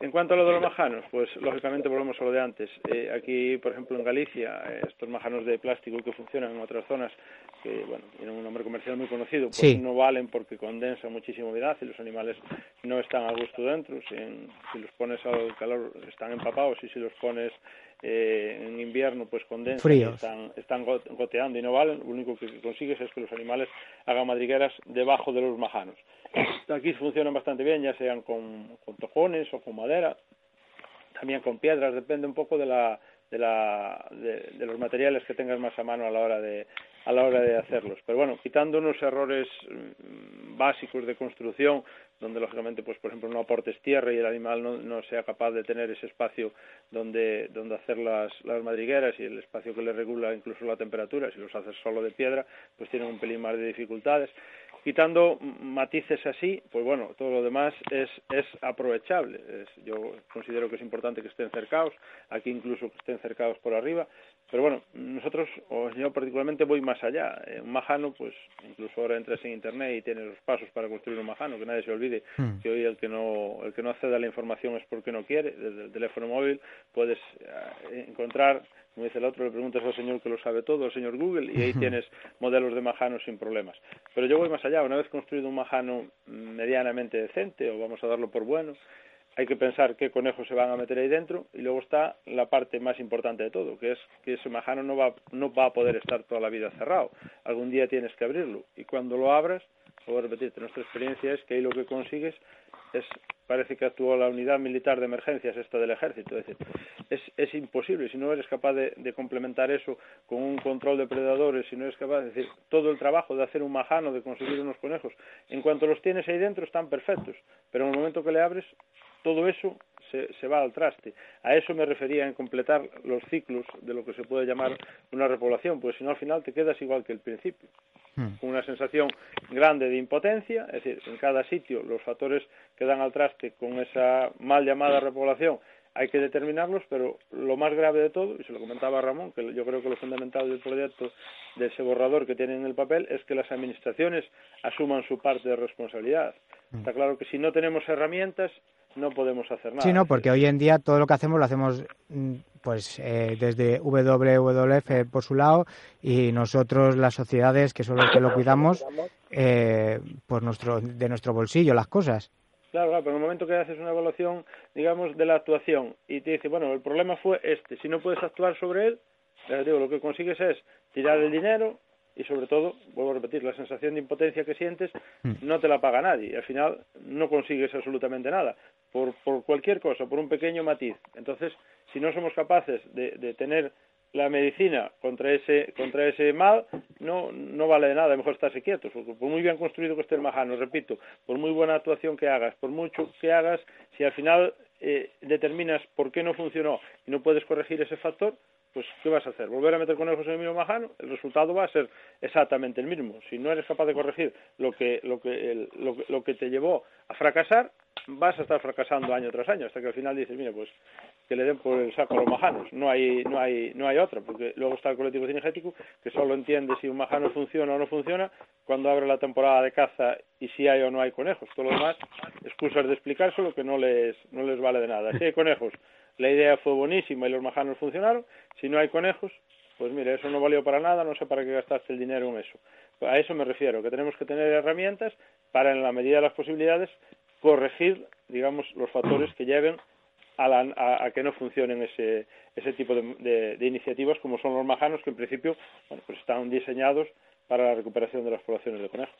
En cuanto a lo de los majanos, pues lógicamente volvemos a lo de antes. Eh, aquí, por ejemplo, en Galicia, eh, estos majanos de plástico que funcionan en otras zonas, que bueno, tienen un nombre comercial muy conocido, pues no valen porque condensan muchísima humedad y los animales no están a gusto dentro. Si, si los pones al calor están empapados y si los pones eh, en invierno pues condensan están, están goteando y no valen, lo único que consigues es que los animales hagan madrigueras debajo de los majanos. Aquí funcionan bastante bien, ya sean con, tojones o con madera, también con piedras, depende un poco de la de, la, de, los materiales que tengas más a mano a la hora de a la hora de hacerlos. Pero bueno, quitando unos errores mm, básicos de construcción, donde lógicamente, pues por ejemplo, no aportes tierra y el animal no, no sea capaz de tener ese espacio donde, donde hacer las, las madrigueras y el espacio que le regula incluso la temperatura, si los haces solo de piedra, pues tienen un pelín más de dificultades quitando matices así, pues bueno, todo lo demás es, es aprovechable. Es, yo considero que es importante que estén cercados, aquí incluso que estén cercados por arriba, pero bueno, nosotros, o yo particularmente, voy más allá. Eh, un majano, pues incluso ahora entras en internet y tienes los pasos para construir un majano, que nadie se olvide hmm. que hoy el que no el que no accede a la información es porque no quiere. Desde el teléfono móvil puedes eh, encontrar como dice el otro, le preguntas al señor que lo sabe todo, al señor Google, y ahí tienes modelos de majano sin problemas. Pero yo voy más allá, una vez construido un majano medianamente decente, o vamos a darlo por bueno, hay que pensar qué conejos se van a meter ahí dentro y luego está la parte más importante de todo, que es que ese majano no va, no va a poder estar toda la vida cerrado. Algún día tienes que abrirlo y cuando lo abras, puedo repetirte, nuestra experiencia es que ahí lo que consigues es parece que actuó la unidad militar de emergencias esta del ejército. Es decir, es, es imposible, si no eres capaz de, de, complementar eso con un control de predadores, si no eres capaz de decir, todo el trabajo de hacer un majano, de conseguir unos conejos, en cuanto los tienes ahí dentro están perfectos, pero en el momento que le abres, todo eso se, se, va al traste. A eso me refería en completar los ciclos de lo que se puede llamar una repoblación, pues si no al final te quedas igual que el principio. Con una sensación grande de impotencia, es decir, en cada sitio los factores que dan al traste con esa mal llamada repoblación hay que determinarlos, pero lo más grave de todo, y se lo comentaba Ramón, que yo creo que lo fundamental del proyecto de ese borrador que tiene en el papel es que las administraciones asuman su parte de responsabilidad. Hmm. Está claro que si no tenemos herramientas, no podemos hacer nada. Sí, no, porque hoy en día todo lo que hacemos lo hacemos mm, pues eh, desde WWF por su lado y nosotros las sociedades que son los que lo cuidamos eh, pues nuestro de nuestro bolsillo las cosas. Claro, claro, pero en el momento que haces una evaluación, digamos, de la actuación y te dice, bueno, el problema fue este, si no puedes actuar sobre él, digo, lo que consigues es tirar el dinero, y sobre todo, vuelvo a repetir, la sensación de impotencia que sientes mm. no te la paga nadie. Al final no consigues absolutamente nada por, por cualquier cosa, por un pequeño matiz. Entonces, si no somos capaces de, de tener la medicina contra ese contra ese mal no no vale de nada, mejor estarse quietos, porque por muy bien construido que esté el majano, repito, por muy buena actuación que hagas, por mucho que hagas, si al final eh, determinas por qué no funcionó y no puedes corregir ese factor, pues ¿qué vas a hacer? ¿Volver a meter conejos en el mismo majano? El resultado va a ser exactamente el mismo. Si no eres capaz de corregir lo que, lo que, el, lo, lo que te llevó a fracasar, vas a estar fracasando año tras año hasta que al final dices, mira, pues que le den por el saco a los majanos. No hay, no hay, no hay otra, porque luego está el colectivo cinegético que solo entiende si un majano funciona o no funciona cuando abre la temporada de caza y si hay o no hay conejos. Todo lo demás, excusas de explicárselo que no les, no les vale de nada. Si hay conejos, la idea fue buenísima y los majanos funcionaron. Si no hay conejos, pues mire, eso no valió para nada, no sé para qué gastaste el dinero en eso. A eso me refiero, que tenemos que tener herramientas para, en la medida de las posibilidades, corregir, digamos, los factores que lleven a, a, que no funcionen ese, ese tipo de, de, iniciativas como son los majanos, que en principio bueno, pues están diseñados para la recuperación de las poblaciones de conejos.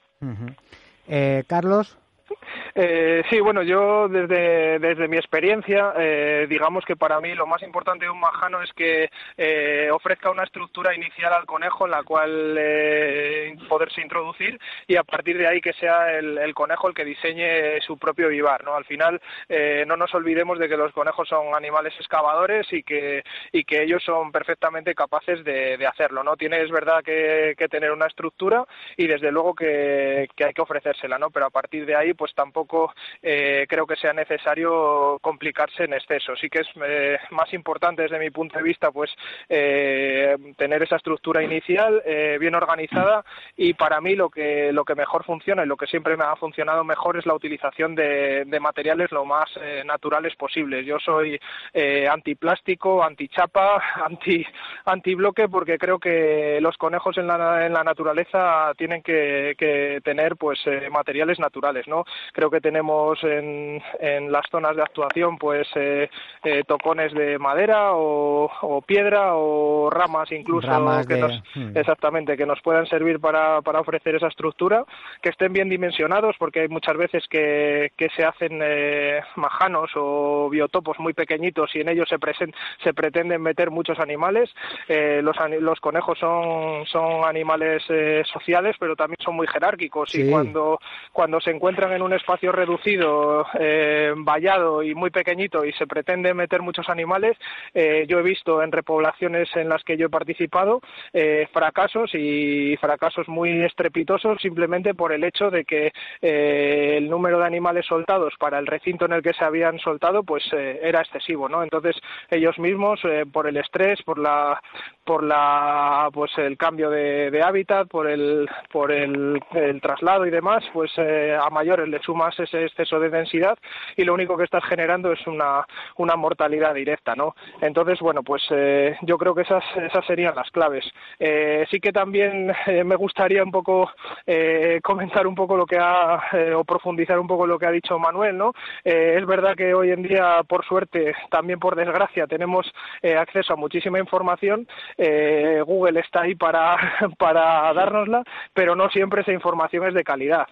eh, Carlos. Eh, sí, bueno, yo desde, desde mi experiencia, eh, digamos que para mí lo más importante de un majano es que eh, ofrezca una estructura inicial al conejo en la cual eh, poderse introducir y a partir de ahí que sea el, conejo el que diseñe su propio vivar, ¿no? Al final eh, no nos olvidemos de que los conejos son animales excavadores y que, y que ellos son perfectamente capaces de, de hacerlo, ¿no? Tiene, es verdad que, que tener una estructura y desde luego que, que hay que ofrecérsela, ¿no? Pero a partir de ahí pues tampoco eh, creo que sea necesario complicarse en exceso. Sí que es eh, más importante desde mi punto de vista pues eh, tener esa estructura inicial eh, bien organizada y para mí lo que lo que mejor funciona y lo que siempre me ha funcionado mejor es la utilización de, de materiales lo más eh, naturales posibles. Yo soy eh, antiplástico, antichapa, anti antibloque porque creo que los conejos en la, en la naturaleza tienen que, que tener pues materiales naturales, ¿no? Creo que tenemos en, en las zonas de actuación pues eh, eh, tocones de madera o, o, piedra o ramas incluso ramas que de... nos, hmm. exactamente que nos puedan servir para, para ofrecer esa estructura que estén bien dimensionados porque hay muchas veces que, que se hacen eh, majanos o biotopos muy pequeñitos y en ellos se, present, se pretenden meter muchos animales eh, los, los conejos son, son animales eh, sociales pero también son muy jerárquicos Sí. y cuando, cuando se encuentran en un espacio reducido, eh, vallado y muy pequeñito y se pretende meter muchos animales, eh, yo he visto en repoblaciones en las que yo he participado eh, fracasos y fracasos muy estrepitosos simplemente por el hecho de que el número de animales soltados para el recinto en el que se habían soltado pues era excesivo, ¿no? Entonces ellos mismos por el estrés, por la por la pues el cambio de, de hábitat, por el por el, el traslado y demás, pues a mayores le sumas ese exceso de densidad y lo único que estás generando es una, una mortalidad directa, ¿no? Entonces, bueno, pues eh, yo creo que esas, esas serían las claves. Eh, sí que también eh, me gustaría un poco eh, comentar un poco lo que ha, eh, o profundizar un poco lo que ha dicho Manuel, ¿no? Es verdad que hoy en día, por suerte, también por desgracia, tenemos eh, acceso a muchísima información. Eh, Google está ahí para, para dárnosla, pero no siempre esa información es de calidad.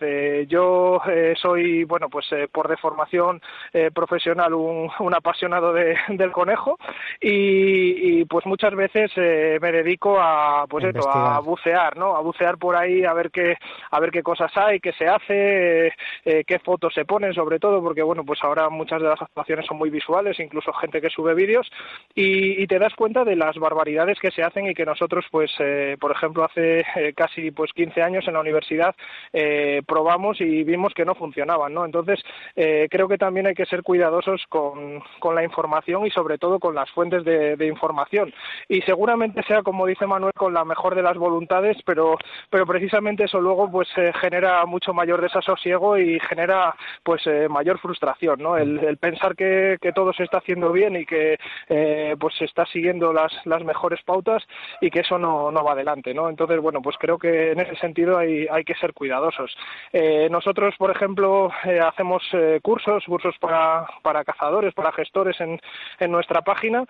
Yo eh, soy, bueno, pues eh, por deformación eh, profesional un, un apasionado de, del conejo y, y, pues muchas veces eh, me dedico a, pues esto, a bucear, ¿no? A bucear por ahí, a ver qué, a ver qué cosas hay, qué se hace, eh, qué fotos se ponen, sobre todo, porque bueno, pues ahora muchas de las actuaciones son muy visuales, incluso gente que sube vídeos y, y te das cuenta de las barbaridades que se hacen y que nosotros, pues, eh, por ejemplo, hace casi pues 15 años en la universidad eh, probamos y vimos que no funcionaban, ¿no? Entonces, eh, creo que también hay que ser cuidadosos con, con la información y sobre todo con las fuentes de, de, información. Y seguramente sea, como dice Manuel, con la mejor de las voluntades, pero, pero precisamente eso luego pues eh, genera mucho mayor desasosiego y genera pues eh, mayor frustración, ¿no? El, el pensar que, que, todo se está haciendo bien y que eh, pues se está siguiendo las, las mejores pautas y que eso no, no va adelante, ¿no? Entonces, bueno, pues creo que en ese sentido hay, hay que ser cuidadosos. Eh, nosotros, por ejemplo, eh, hacemos eh, cursos, cursos para, para cazadores, para gestores en, en nuestra página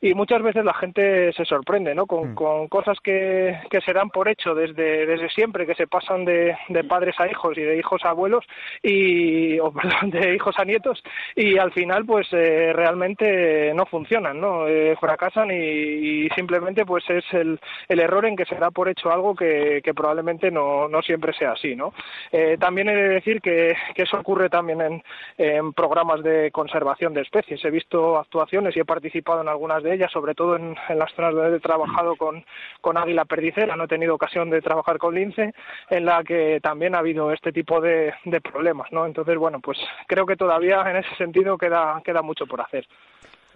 y muchas veces la gente se sorprende ¿no? con, mm. con cosas que, que, se dan por hecho desde, desde siempre, que se pasan de, de, padres a hijos y de hijos a abuelos y o perdón, de hijos a nietos y al final pues eh, realmente no funcionan, ¿no? Eh, fracasan y, y, simplemente pues es el, el, error en que se da por hecho algo que, que probablemente no, no, siempre sea así, ¿no? Eh, también he de decir que, que eso ocurre también en, en programas de conservación de especies. He visto actuaciones y he participado en algunas de ellas, sobre todo en, las zonas donde he trabajado con, con águila perdicera, no he tenido ocasión de trabajar con lince, en la que también ha habido este tipo de, de problemas, ¿no? Entonces, bueno, pues creo que todavía en ese sentido queda, queda mucho por hacer.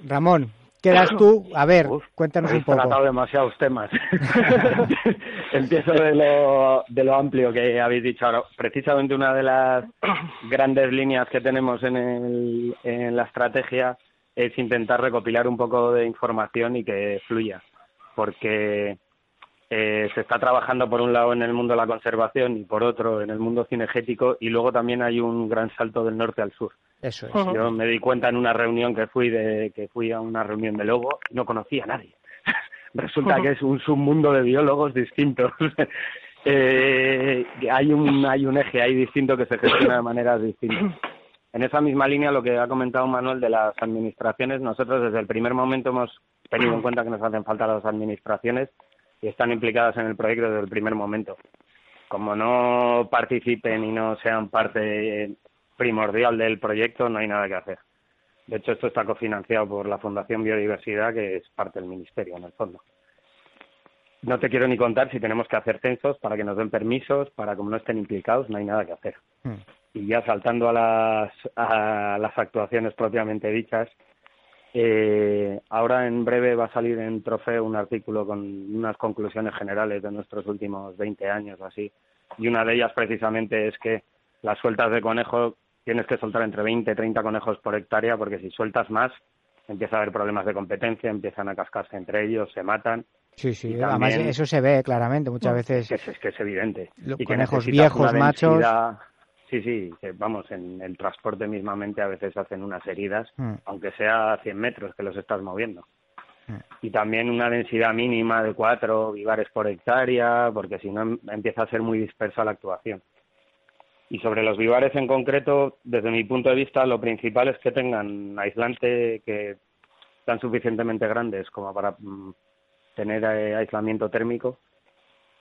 Ramón, quedas tú? A ver, cuéntanos un poco. He tratado demasiados temas. Empiezo de lo, de lo amplio que habéis dicho ahora. Precisamente una de las grandes líneas que tenemos en, el, en la estrategia es intentar recopilar un poco de información y que fluya. Porque eh, se está trabajando por un lado en el mundo de la conservación y por otro en el mundo cinegético y luego también hay un gran salto del norte al sur. Eso es. Yo me di cuenta en una reunión que fui de que fui a una reunión de lobo y no conocía a nadie. Resulta que es un submundo de biólogos distintos. eh, hay un hay un eje ahí distinto que se gestiona de maneras distintas. En esa misma línea, lo que ha comentado Manuel de las administraciones, nosotros desde el primer momento hemos tenido en cuenta que nos hacen falta las administraciones y están implicadas en el proyecto desde el primer momento. Como no participen y no sean parte primordial del proyecto, no hay nada que hacer. De hecho, esto está cofinanciado por la Fundación Biodiversidad, que es parte del Ministerio, en el fondo. No te quiero ni contar si tenemos que hacer censos para que nos den permisos, para como no estén implicados, no hay nada que hacer. Y ya saltando a las, a las actuaciones propiamente dichas, eh, ahora en breve va a salir en Trofeo un artículo con unas conclusiones generales de nuestros últimos 20 años o así. Y una de ellas precisamente es que las sueltas de conejo tienes que soltar entre 20 y 30 conejos por hectárea porque si sueltas más empieza a haber problemas de competencia, empiezan a cascarse entre ellos, se matan. Sí, sí, además eso se ve claramente muchas veces. Es que es, evidente. Los conejos viejos, machos. Sí, sí, vamos, en el transporte mismamente a veces hacen unas heridas, hmm. aunque sea a 100 metros que los estás moviendo. Hmm. Y también una densidad mínima de cuatro vivares por hectárea, porque si no em, empieza a ser muy dispersa la actuación. Y sobre los vivares en concreto, desde mi punto de vista, lo principal es que tengan aislante que sean suficientemente grandes como para mm, tener eh, aislamiento térmico.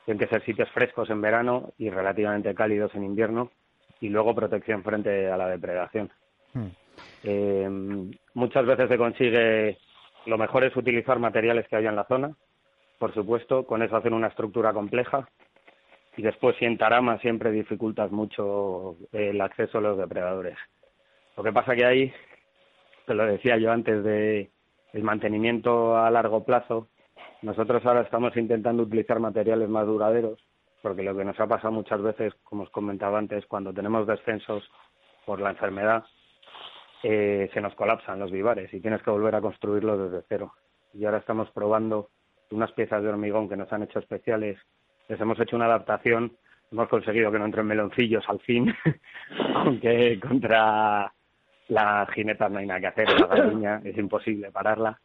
Tienen que ser sitios frescos en verano y relativamente cálidos en invierno. Y luego protección frente a la depredación. Hmm. Eh, muchas veces se consigue, lo mejor es utilizar materiales que haya en la zona, por supuesto, con eso hacer una estructura compleja y después si en tarama siempre dificultas mucho el acceso a los depredadores. Lo que pasa que ahí, te lo decía yo antes de el mantenimiento a largo plazo, nosotros ahora estamos intentando utilizar materiales más duraderos, porque lo que nos ha pasado muchas veces, como os comentaba antes, cuando tenemos descensos por la enfermedad, eh, se nos colapsan los vivares y tienes que volver a construirlos desde cero. Y ahora estamos probando unas piezas de hormigón que nos han hecho especiales les hemos hecho una adaptación, hemos conseguido que no entren meloncillos al fin, aunque contra la jineta no hay nada que hacer, la galiña es imposible pararla.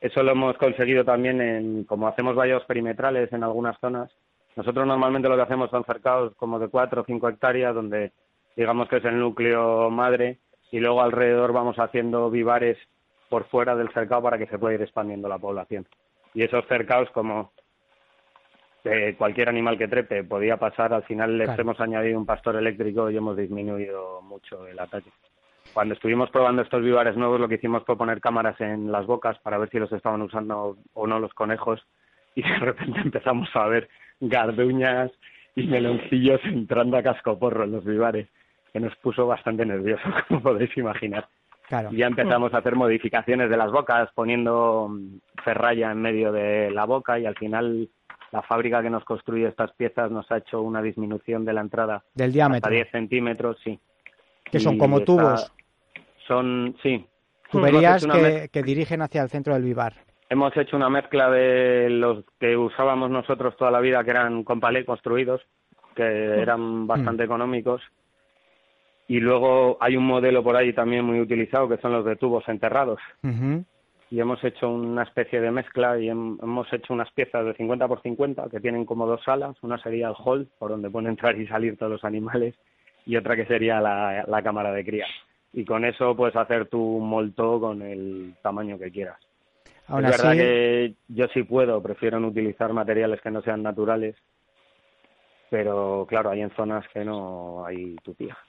Eso lo hemos conseguido también en, como hacemos vallos perimetrales en algunas zonas, nosotros normalmente lo que hacemos son cercados como de cuatro o cinco hectáreas, donde digamos que es el núcleo madre, y luego alrededor vamos haciendo vivares por fuera del cercado para que se pueda ir expandiendo la población. Y esos cercados, como cualquier animal que trepe podía pasar, al final les hemos añadido un pastor eléctrico y hemos disminuido mucho el ataque. Cuando estuvimos probando estos vivares nuevos, lo que hicimos fue poner cámaras en las bocas para ver si los estaban usando o no los conejos y de repente empezamos a ver garduñas y meloncillos entrando a cascoporro en los vivares, que nos puso bastante nerviosos, como podéis imaginar. Y ya empezamos a hacer modificaciones de las bocas, poniendo ferralla en medio de la boca y al final la fábrica que nos construye estas piezas nos ha hecho una disminución de la entrada del diámetro hasta 10 centímetros, sí. Que son como tubos. Son, sí. Tuberías que, que dirigen hacia el centro del vivar. Hemos hecho una mezcla de los que usábamos nosotros toda la vida, que eran con palé construidos, que eran mm. bastante económicos. Y luego hay un modelo por ahí también muy utilizado, que son los de tubos enterrados y hemos hecho una especie de mezcla y hemos hecho unas piezas de 50 por 50 que tienen como dos salas, una sería el hall por donde pueden entrar y salir todos los animales y otra que sería la, la cámara de cría. Y con eso puedes hacer tu molto con el tamaño que quieras. Es verdad que yo sí puedo, prefiero no utilizar materiales que no sean naturales, pero claro, hay en zonas que no hay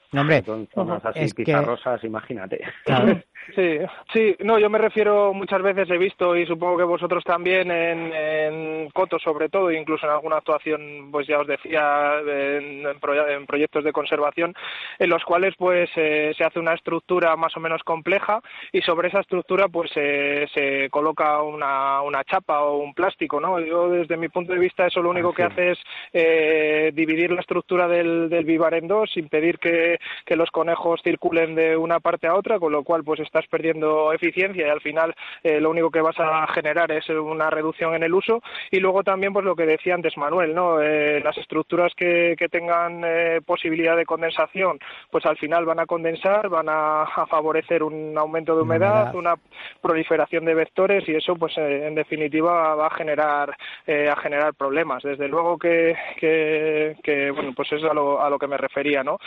tutía. hombre, Son zonas así es que- pizarrosas, imagínate. Claro. Sí, sí, no, yo me refiero muchas veces, he visto y supongo que vosotros también en, en Coto sobre todo, incluso en alguna actuación, pues ya os decía, en, en proye- en proyectos de conservación, en los cuales pues eh, se hace una estructura más o menos compleja y sobre esa estructura pues eh, se coloca una, una chapa o un plástico, ¿no? Yo desde mi punto de vista eso lo único que hace es eh, dividir la estructura del, del vivar en dos, impedir que, que los conejos circulen de una parte a otra, con lo cual pues estás perdiendo eficiencia y al final eh, lo único que vas a generar es una reducción en el uso y luego también pues lo que decía antes Manuel, ¿no? Eh, las estructuras que, que tengan eh, posibilidad de condensación, pues al final van a condensar, van a, a favorecer un aumento de humedad, Humedad. una proliferación de vectores y eso pues eh, en definitiva va a generar eh, a generar problemas desde luego que, que, que, bueno pues es a lo, a lo que me refería no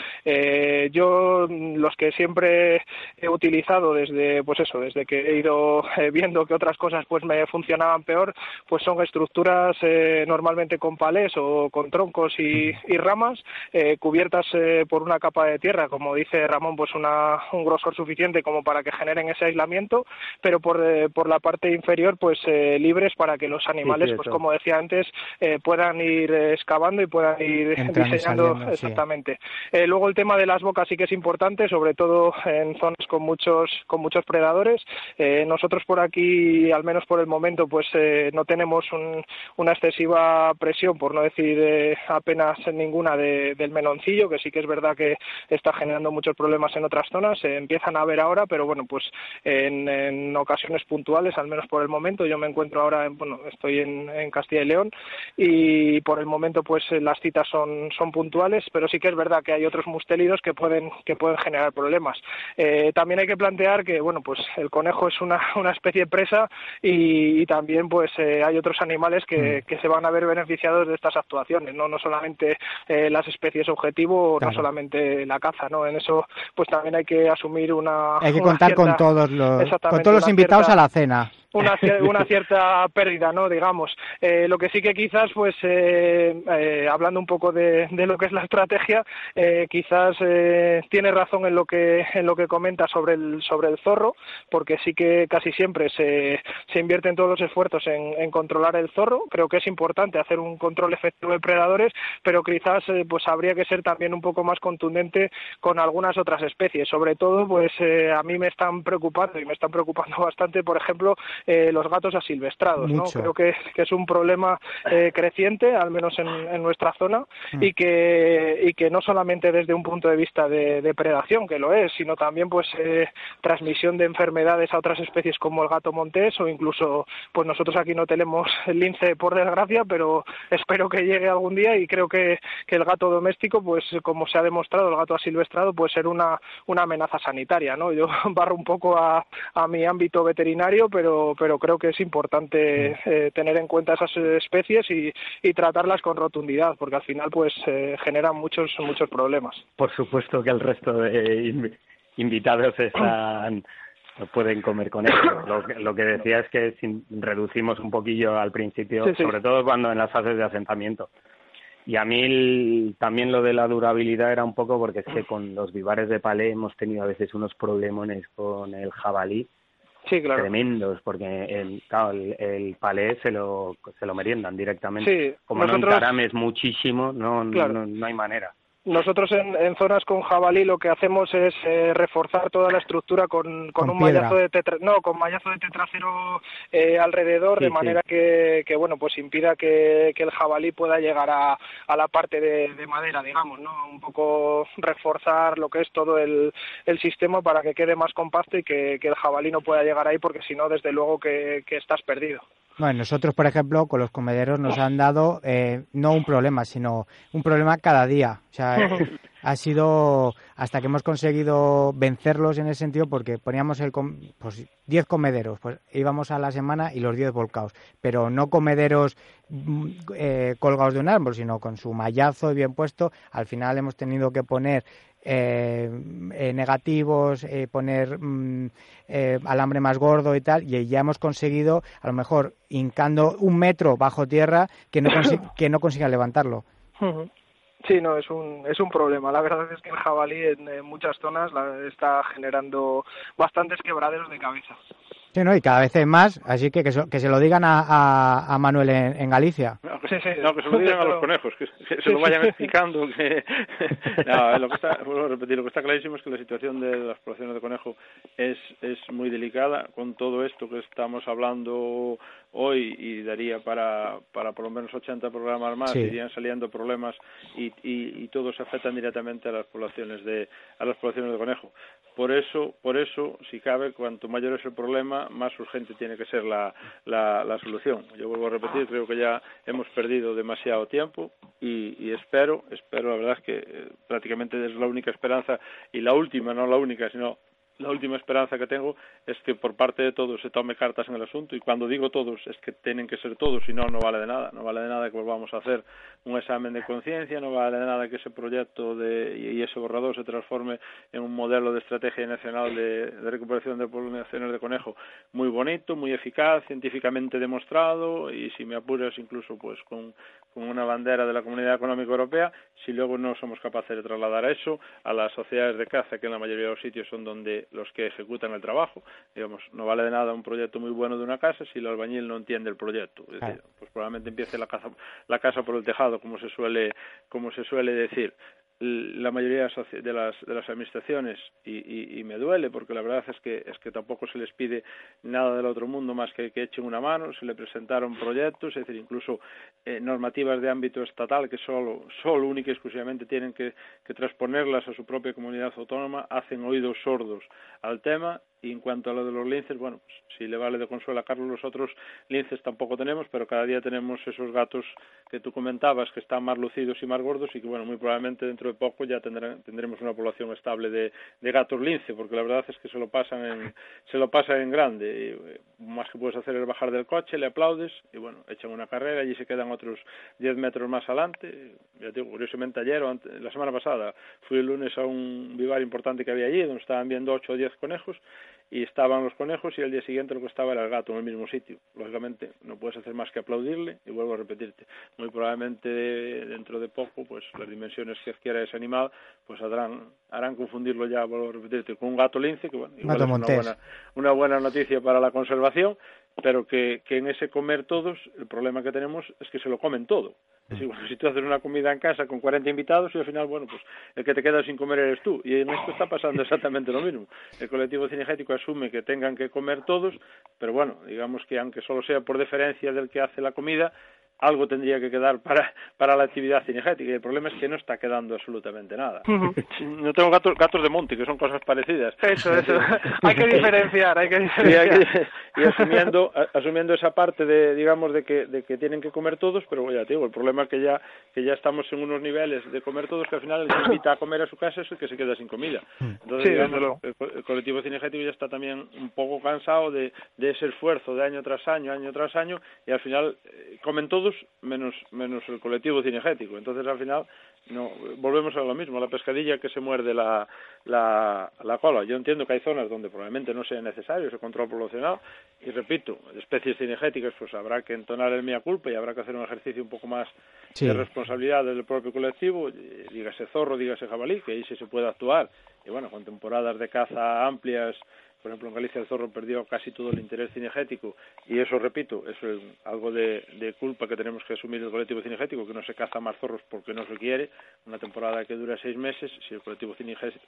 Eh, yo mm, los que siempre he utilizado desde pues eso desde que he ido eh, viendo que otras cosas pues me funcionaban peor pues son estructuras eh, normalmente con palés o con troncos y, y ramas eh, cubiertas eh, por una capa de tierra. Como dice Ramón pues una, un grosor suficiente como para que generen ese aislamiento pero por, por la parte inferior pues libres para que los animales sí, pues como decía antes puedan ir excavando y puedan ir diseñando saliendo, exactamente. Luego el tema de las bocas sí que es importante sobre todo en zonas con muchos con muchos predadores. Eh, nosotros por aquí al menos por el momento pues eh, no tenemos un- una excesiva presión por no decir eh, apenas ninguna de- del meloncillo que sí que es verdad que está generando muchos problemas en otras zonas. Se empiezan a ver ahora pero bueno pues en, ocasiones puntuales al menos por el momento. Yo me encuentro ahora en- bueno estoy en, Castilla y León y por el momento pues eh, las citas son son puntuales pero sí que es verdad que hay otros mustélidos que pueden que pueden generar problemas Eh, también hay que plantear que bueno pues el conejo es una, una especie presa y, y también pues eh, hay otros animales que, que se van a ver beneficiados de estas actuaciones no no solamente eh, las especies objetivo Claro. no solamente la caza no en eso pues también hay que asumir una Hay que contar con todos los, con todos los invitados cierta- a la cena. Una, una cierta pérdida, ¿no? Digamos. Eh, lo que sí que quizás, pues, eh, eh, hablando un poco de, de lo que es la estrategia, eh, quizás eh, tiene razón en lo que en lo que comenta sobre el sobre el zorro, porque sí que casi siempre se, se invierten todos los esfuerzos en, en controlar el zorro. Creo que es importante hacer un control efectivo de predadores, pero quizás eh, pues habría que ser también un poco más contundente con algunas otras especies. Sobre todo, pues eh, a mí me están preocupando y me están preocupando bastante, por ejemplo, eh, los gatos asilvestrados. ¿no? Creo que, que es un problema eh, creciente, al menos en, en nuestra zona, Mm. y que y que no solamente desde un punto de vista de, de predación, que lo es, sino también pues eh, transmisión de enfermedades a otras especies como el gato montés o incluso pues nosotros aquí no tenemos el lince por desgracia, pero espero que llegue algún día y creo que, que el gato doméstico pues como se ha demostrado el gato asilvestrado puede ser una una amenaza sanitaria, ¿no? Yo barro un poco a, a mi ámbito veterinario, pero pero creo que es importante eh, tener en cuenta esas especies y, y tratarlas con rotundidad, porque al final pues eh, generan muchos muchos problemas. Por supuesto que el resto de invi- invitados están pueden comer con ellos. Lo, que- lo que decía es que si reducimos un poquillo al principio, Sí, sí. sobre todo cuando en las fases de asentamiento. Y a mí el- también lo de la durabilidad era un poco porque es que con los vivares de palé hemos tenido a veces unos problemones con el jabalí Sí, claro. tremendos, porque el, claro, el, el palé se lo, se lo meriendan directamente. Sí, Como no nosotros- encarames muchísimo, no, Claro. no, no hay manera. Nosotros en, en zonas con jabalí lo que hacemos es eh, reforzar toda la estructura con, con Con un piedra. mallazo de tetra, no, con mallazo de tetracero eh, alrededor, Sí, de sí. manera que, que, bueno, pues impida que, que el jabalí pueda llegar a, a la parte de, de madera, digamos, ¿no? Un poco reforzar lo que es todo el, el sistema para que quede más compacto y que, que el jabalí no pueda llegar ahí, porque si no, desde luego que, que estás perdido. Bueno, nosotros, por ejemplo, con los comederos nos han dado eh, no un problema, sino un problema cada día. O sea, ha sido hasta que hemos conseguido vencerlos en ese sentido porque poníamos el com- pues 10 comederos, pues íbamos a la semana y los 10 volcados, pero no comederos mm, eh, colgados de un árbol, sino con su mallazo bien puesto. Al final hemos tenido que poner eh, eh, negativos, eh, poner mm, eh, alambre más gordo y tal, y ya hemos conseguido, a lo mejor, hincando un metro bajo tierra, que no, que no consigan levantarlo. Sí, no, es un, es un problema. La verdad es que el jabalí en, muchas zonas está generando bastantes quebraderos de cabeza. Sí, ¿no? Y cada vez es más, así que que, se lo digan a, a, Manuel en, Galicia. No, que, se lo digan a los conejos, que, se lo vayan explicando. Que... no, lo que está, vuelvo a repetir, lo que está clarísimo es que la situación de las poblaciones de conejo es, es muy delicada con todo esto que estamos hablando hoy y daría para, para por lo menos 80 programas más, irían saliendo problemas y, y, y todos afectan directamente a las poblaciones de a las poblaciones de conejo. Por eso, por eso, si cabe, cuanto mayor es el problema, más urgente tiene que ser la, la, la solución. Yo vuelvo a repetir, creo que ya hemos perdido demasiado tiempo y, y espero, espero, la verdad es que eh, prácticamente es la única esperanza y la última, no la única, sino la última esperanza que tengo es que por parte de todos se tome cartas en el asunto y cuando digo todos es que tienen que ser todos si no no vale de nada no vale de nada que volvamos a hacer un examen de conciencia no vale de nada que ese proyecto de, y ese borrador se transforme en un modelo de estrategia nacional de, de recuperación de poblaciones de conejo muy bonito muy eficaz científicamente demostrado y si me apuras incluso pues con con una bandera de la Comunidad Económica Europea, si luego no somos capaces de trasladar eso a las sociedades de caza, que en la mayoría de los sitios son donde los que ejecutan el trabajo, digamos, no vale de nada un proyecto muy bueno de una casa si el albañil no entiende el proyecto. Es decir, pues probablemente empiece la casa, la casa por el tejado, como se suele, como se suele decir la mayoría de las, de las administraciones y, y, me duele porque la verdad es que es que tampoco se les pide nada del otro mundo más que que echen una mano se le presentaron proyectos es decir incluso eh, normativas de ámbito estatal que solo solo única y exclusivamente tienen que, que transponerlas a su propia comunidad autónoma hacen oídos sordos al tema y en cuanto a lo de los linces, bueno, pues, si le vale de consuelo a Carlos, los otros linces tampoco tenemos, pero cada día tenemos esos gatos que tú comentabas, que están más lucidos y más gordos y que, bueno, muy probablemente dentro de poco ya tendremos una población estable de, de, gatos lince, porque la verdad es que se lo pasan en, se lo pasan en grande. Y, eh, más que puedes hacer es bajar del coche, le aplaudes y, bueno, echan una carrera y se quedan otros 10 metros más adelante. Ya digo, curiosamente ayer o la semana pasada fui el lunes a un vivar importante que había allí, donde estaban viendo 8 o 10 conejos y estaban los conejos y el día siguiente lo que estaba era el gato en el mismo sitio. Lógicamente no puedes hacer más que aplaudirle y vuelvo a repetirte. Muy probablemente dentro de poco pues las dimensiones que adquiera ese animal pues harán, harán confundirlo ya, vuelvo a repetirte, con un gato lince que bueno, igual es una buena, una buena noticia para la conservación pero que, que en ese comer todos, el problema que tenemos es que se lo comen todo. Es decir, si tú haces una comida en casa con 40 invitados y al final, bueno, pues el que te queda sin comer eres tú. Y en esto está pasando exactamente lo mismo. El colectivo cinegético asume que tengan que comer todos, pero bueno, digamos que aunque solo sea por deferencia del que hace la comida, algo tendría que quedar para, para la actividad cinegética y el problema es que no está quedando absolutamente nada. No tengo gatos, gatos de monte, que son cosas parecidas. Eso, eso. hay que diferenciar, hay que diferenciar. Y, asumiendo, asumiendo esa parte de, digamos, de que, de que tienen que comer todos, pero ya te digo, el problema es que ya, que ya estamos en unos niveles de comer todos que al final el que invita a comer a su casa es el que se queda sin comida. Entonces, el, colectivo cinegético ya está también un poco cansado de, de ese esfuerzo de año tras año, año tras año, y al final eh, comen todos menos menos el colectivo cinegético. Entonces, al final, no volvemos a lo mismo, la pescadilla que se muerde la, la, la cola. Yo entiendo que hay zonas donde probablemente no sea necesario ese control poblacional y, repito, especies cinegéticas, pues habrá que entonar el mea culpa y habrá que hacer un ejercicio un poco más de responsabilidad del propio colectivo, dígase zorro, dígase jabalí, que ahí sí se puede actuar. Y bueno, con temporadas de caza amplias por ejemplo, en Galicia el zorro perdió casi todo el interés cinegético y eso, repito, es algo de, de, culpa que tenemos que asumir el colectivo cinegético, que no se caza más zorros porque no se quiere. Una temporada que dura seis meses, si el colectivo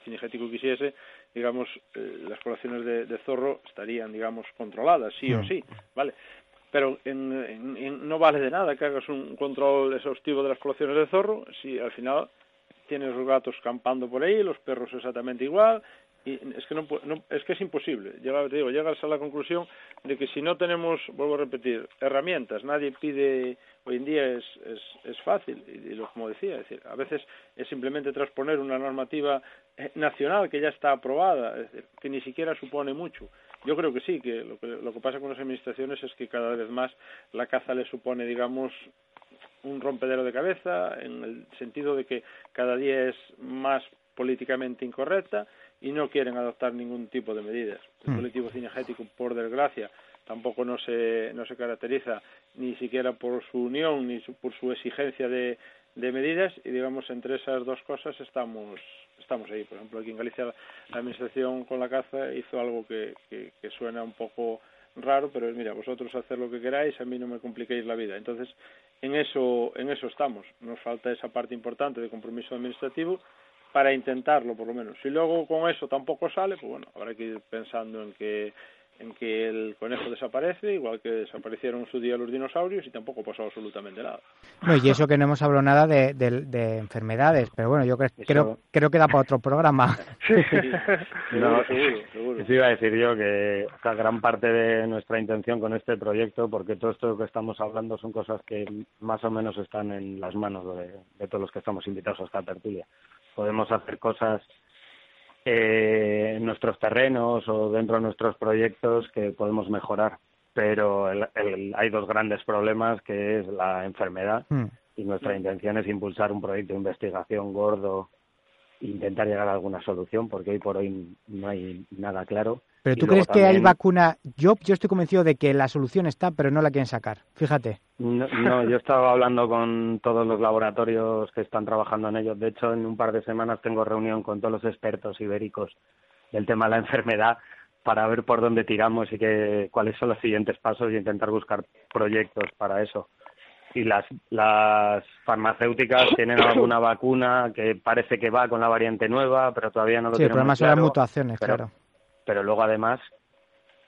cinegético quisiese, digamos, eh, las poblaciones de, de, zorro estarían, digamos, controladas, sí o sí, ¿vale? Pero en, en, no vale de nada que hagas un control exhaustivo de las poblaciones de zorro si al final tienes los gatos campando por ahí, los perros exactamente igual, y es que no, es que es imposible. Llegar te digo llegas a la conclusión de que si no tenemos vuelvo a repetir herramientas nadie pide hoy en día es es, es fácil y, lo como decía decir a veces es simplemente transponer una normativa eh, nacional que ya está aprobada que ni siquiera supone mucho. Yo creo que sí que lo que lo que pasa con las administraciones es que cada vez más la caza le supone digamos un rompedero de cabeza en el sentido de que cada día es más políticamente incorrecta y no quieren adoptar ningún tipo de medidas. El hmm. colectivo cinegético, por desgracia, tampoco no se, no se caracteriza ni siquiera por su unión ni por su exigencia de, de medidas y digamos entre esas dos cosas estamos estamos ahí. Por ejemplo, aquí en Galicia la administración con la caza hizo algo que, que, que suena un poco raro, pero es, mira, vosotros hacer lo que queráis, a mí no me compliquéis la vida. Entonces, en eso, en eso estamos. Nos falta esa parte importante de compromiso administrativo para intentarlo, por lo menos. Si luego con eso tampoco sale, pues bueno, habrá que ir pensando en que en que el conejo desaparece, igual que desaparecieron en su día los dinosaurios y tampoco pasó absolutamente nada. No, y eso que no hemos hablado nada de, de, enfermedades, pero bueno, yo creo, creo, creo que da para otro programa. Sí, no, seguro, seguro. iba a decir yo que gran parte de nuestra intención con este proyecto, porque todo esto que estamos hablando son cosas que más o menos están en las manos de, de todos los que estamos invitados a esta tertulia. Podemos hacer cosas eh, en nuestros terrenos o dentro de nuestros proyectos que podemos mejorar. Pero hay dos grandes problemas, que es la enfermedad hmm. y nuestra intención es impulsar un proyecto de investigación gordo intentar llegar a alguna solución, porque hoy por hoy no hay nada claro. Pero tú crees que hay vacuna. Yo, yo estoy convencido de que la solución está, pero no la quieren sacar. Fíjate. No, no, yo estaba hablando con todos los laboratorios que están trabajando en ello. De hecho, en un par de semanas tengo reunión con todos los expertos ibéricos del tema de la enfermedad para ver por dónde tiramos y qué, cuáles son los siguientes pasos y intentar buscar proyectos para eso. Y las, las farmacéuticas tienen alguna vacuna que parece que va con la variante nueva, pero todavía no lo sí, tenemos el problema son las mutaciones, claro pero luego además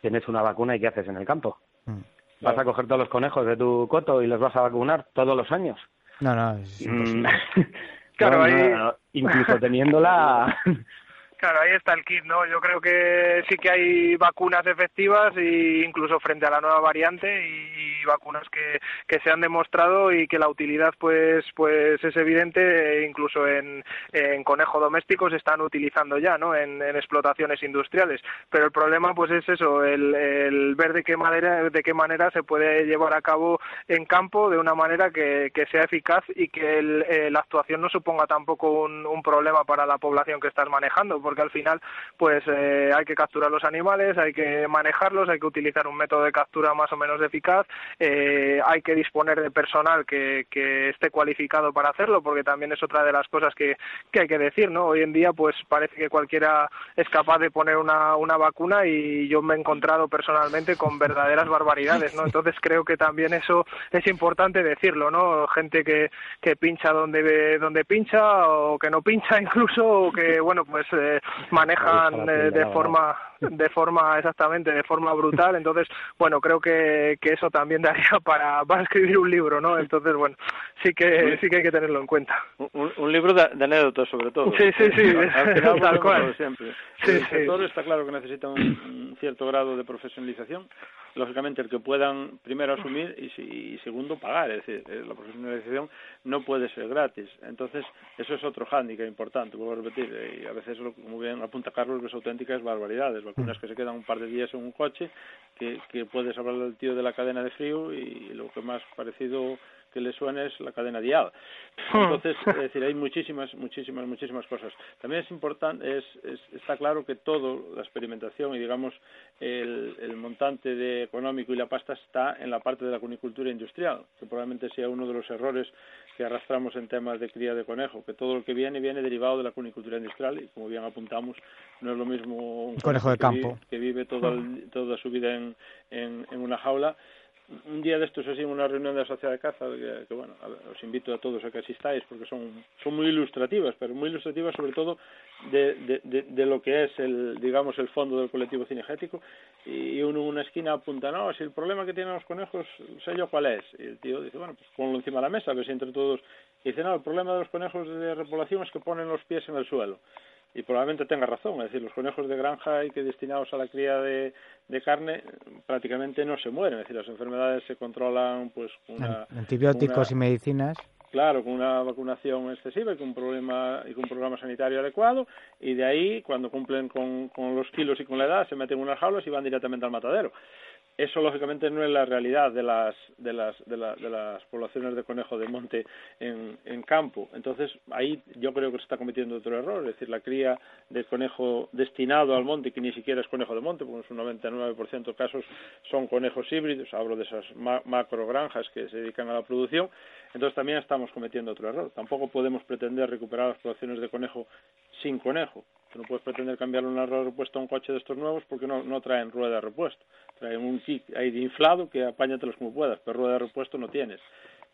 tienes una vacuna y ¿qué haces en el campo? Mm. ¿Vas a coger todos los conejos de tu coto y los vas a vacunar todos los años? No, no, es mm. claro, incluso teniéndola Claro, ahí está el kit, ¿no? Yo creo que sí que hay vacunas efectivas e incluso frente a la nueva variante y vacunas que, que se han demostrado y que la utilidad pues pues es evidente e incluso en, en conejos domésticos se están utilizando ya, ¿no? En, explotaciones industriales. Pero el problema pues es eso, el, el, ver de qué manera de qué manera se puede llevar a cabo en campo de una manera que, que sea eficaz y que eh, la actuación no suponga tampoco un, un problema para la población que estás manejando al final pues eh, hay que capturar los animales, hay que manejarlos, hay que utilizar un método de captura más o menos eficaz, eh, hay que disponer de personal que, esté cualificado para hacerlo, porque también es otra de las cosas que, que, hay que decir, ¿no? Hoy en día pues parece que cualquiera es capaz de poner una, una vacuna y yo me he encontrado personalmente con verdaderas barbaridades, ¿no? Entonces creo que también eso es importante decirlo, ¿no? Gente que, que pincha donde, donde pincha o que no pincha incluso, o que, bueno, pues eh, manejan eh, de forma de forma exactamente de forma brutal. Entonces bueno creo que, que eso también daría para, para escribir un libro no entonces bueno sí que sí que hay que tenerlo en cuenta. Un, libro de, anécdotas sobre todo. Sí sí sí. Tal cual. siempre. El sector está claro que necesita un cierto grado de profesionalización lógicamente el que puedan primero asumir y, y, segundo pagar, es decir, eh, la profesionalización no puede ser gratis. Entonces, eso es otro hándicap importante, vuelvo a repetir, eh, y a veces, como bien apunta Carlos, ves auténticas barbaridades, vacunas que se quedan un par de días en un coche, que, que puedes hablar del tío de la cadena de frío y lo que más parecido que le suene es la cadena dial. Hmm. Entonces, es decir, hay muchísimas, muchísimas, muchísimas cosas. También es importante, es, está claro que todo, la experimentación y digamos el, el montante de económico y la pasta está en la parte de la cunicultura industrial, que probablemente sea uno de los errores que arrastramos en temas de cría de conejo, que todo lo que viene viene derivado de la cunicultura industrial y como bien apuntamos, no es lo mismo un conejo de campo que vive, hmm. toda su vida en, en, en una jaula un día de estos así en una reunión de la sociedad de caza que, bueno os invito a todos a que asistáis porque son son muy ilustrativas pero muy ilustrativas sobre todo de, de, de, lo que es el digamos el fondo del colectivo cinegético. Y uno en una esquina apunta no si el problema que tienen los conejos sé yo cuál es y el tío dice bueno pues ponlo encima de la mesa a ver si entre todos y dice no el problema de los conejos de repoblación es que ponen los pies en el suelo y probablemente tenga razón, es decir, los conejos de granja y que destinados a la cría de, de carne prácticamente no se mueren, es decir, las enfermedades se controlan pues con una, antibióticos y medicinas. Claro, con una vacunación excesiva y con un problema y con un programa sanitario adecuado y de ahí cuando cumplen con, con los kilos y con la edad se meten en unas jaulas y van directamente al matadero eso lógicamente no es la realidad de las de las de, las poblaciones de conejo de monte en, en, campo. Entonces ahí yo creo que se está cometiendo otro error. Es decir la cría de conejo destinado al monte que ni siquiera es conejo de monte porque un 99% de casos son conejos híbridos hablo de esas macro granjas que se dedican a la producción entonces también estamos cometiendo otro error. Tampoco podemos pretender recuperar las poblaciones de conejo sin conejo no puedes pretender cambiar una rueda de repuesto a un coche de estos nuevos porque no, no traen rueda de repuesto. Traen un kit ahí de inflado que apáñatelos como puedas, pero rueda de repuesto no tienes.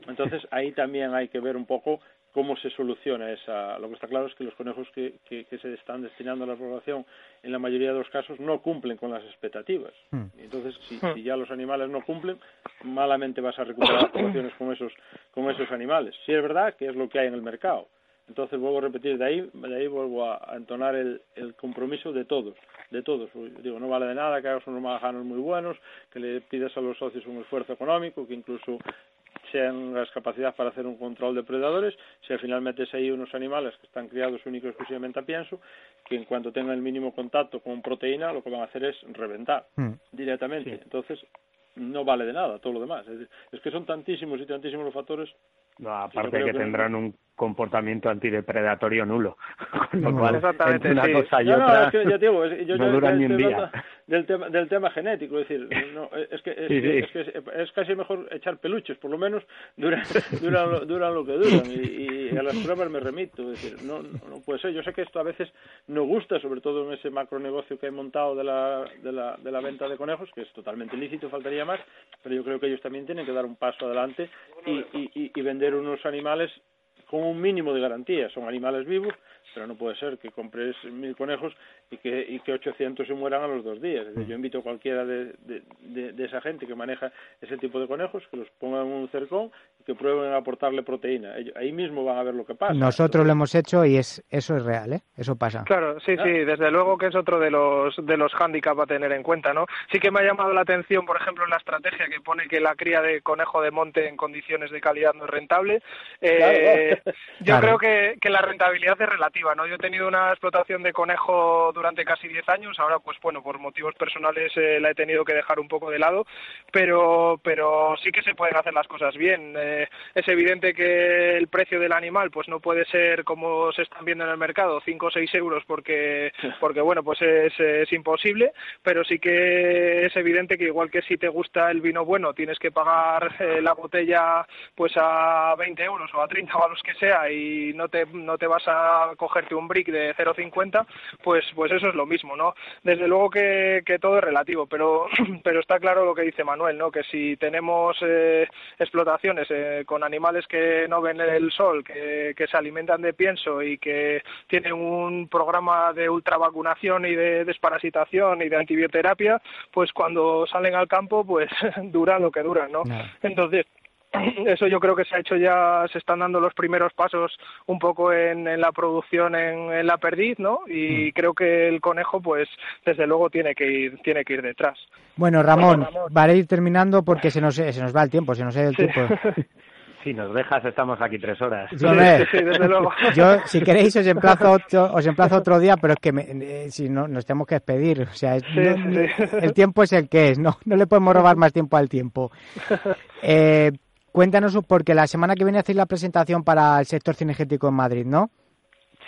Entonces ahí también hay que ver un poco cómo se soluciona esa. Lo que está claro es que los conejos que, que, se están destinando a la población en la mayoría de los casos no cumplen con las expectativas. Hmm. Entonces, si, hmm. si, ya los animales no cumplen, malamente vas a recuperar poblaciones con esos, con esos animales. Si es verdad que es lo que hay en el mercado entonces vuelvo a repetir, de ahí, de ahí vuelvo a, entonar el, el, compromiso de todos, de todos. Digo, no vale de nada que hagas unos magajanos muy buenos, que le pidas a los socios un esfuerzo económico, que incluso sean las capacidades para hacer un control de predadores, si al final metes ahí unos animales que están criados únicos exclusivamente a pienso, que en cuanto tengan el mínimo contacto con proteína, lo que van a hacer es reventar mm. directamente. Entonces, no vale de nada todo lo demás. Es, es que son tantísimos y tantísimos los factores no, aparte que, tendrán un comportamiento antidepredatorio nulo. lo cual, Exactamente, una cosa y no, otra, no, es que, ya digo, yo, no duran ni un día. Del tema, del tema genético, es decir, no, es, que, es, es, que es, casi mejor echar peluches, por lo menos duran, duran, duran lo que duran. Y, y, a las pruebas me remito. Es decir, no, no puede ser. Yo sé que esto a veces no gusta, sobre todo en ese macronegocio que he montado de la, de, la, de la venta de conejos, que es totalmente lícito, faltaría más, pero yo creo que ellos también tienen que dar un paso adelante y, y, y vender unos animales con un mínimo de garantía. Son animales vivos, pero no puede ser que compres mil conejos y que, y que 800 se mueran a los dos días. yo invito a cualquiera de, de, de, esa gente que maneja ese tipo de conejos que los pongan en un cercón y que prueben a aportarle proteína. ahí mismo van a ver lo que pasa. Nosotros lo hemos hecho y es eso es real, ¿eh? Eso pasa. Claro, sí, sí, desde luego que es otro de los de los hándicaps a tener en cuenta, ¿no? Sí que me ha llamado la atención, por ejemplo, en la estrategia que pone que la cría de conejo de monte en condiciones de calidad no es rentable. Eh, yo creo que, que la rentabilidad es relativa, ¿no? Yo he tenido una explotación de conejo durante casi 10 años, ahora pues bueno, por motivos personales eh, la he tenido que dejar un poco de lado, pero pero sí que se pueden hacer las cosas bien. Eh, es evidente que el precio del animal pues no puede ser como se están viendo en el mercado, 5 o 6 euros porque porque bueno, pues es, es imposible, pero sí que es evidente que igual que si te gusta el vino bueno, tienes que pagar eh, la botella pues a 20 euros o a 30 o a los que sea y no te no te vas a cogerte un brick de 0,50, pues pues eso es lo mismo, ¿no? Desde luego que, que todo es relativo, pero, pero está claro lo que dice Manuel, ¿no? Que si tenemos eh, explotaciones eh, con animales que no ven el sol, que, que se alimentan de pienso y que tienen un programa de ultravacunación y de desparasitación y de antibioterapia, pues cuando salen al campo, pues duran lo que duran, ¿no? Entonces, eso yo creo que se ha hecho ya, se están dando los primeros pasos un poco en, la producción en, la perdiz, ¿no? Y mm. creo que el conejo, pues, desde luego tiene que ir, tiene que ir detrás. Bueno, Ramón, para ir terminando porque se nos, se nos va el tiempo, se nos ha ido el tiempo. Si nos dejas, estamos aquí tres horas. Sí, desde luego. Yo, si queréis, os emplazo otro, os emplazo otro día, pero es que eh, si no, nos tenemos que despedir. O sea, el tiempo es el que es, no, no le podemos robar más tiempo al tiempo. Eh, Cuéntanos, porque la semana que viene hacéis la presentación para el sector cinegético en Madrid, ¿no?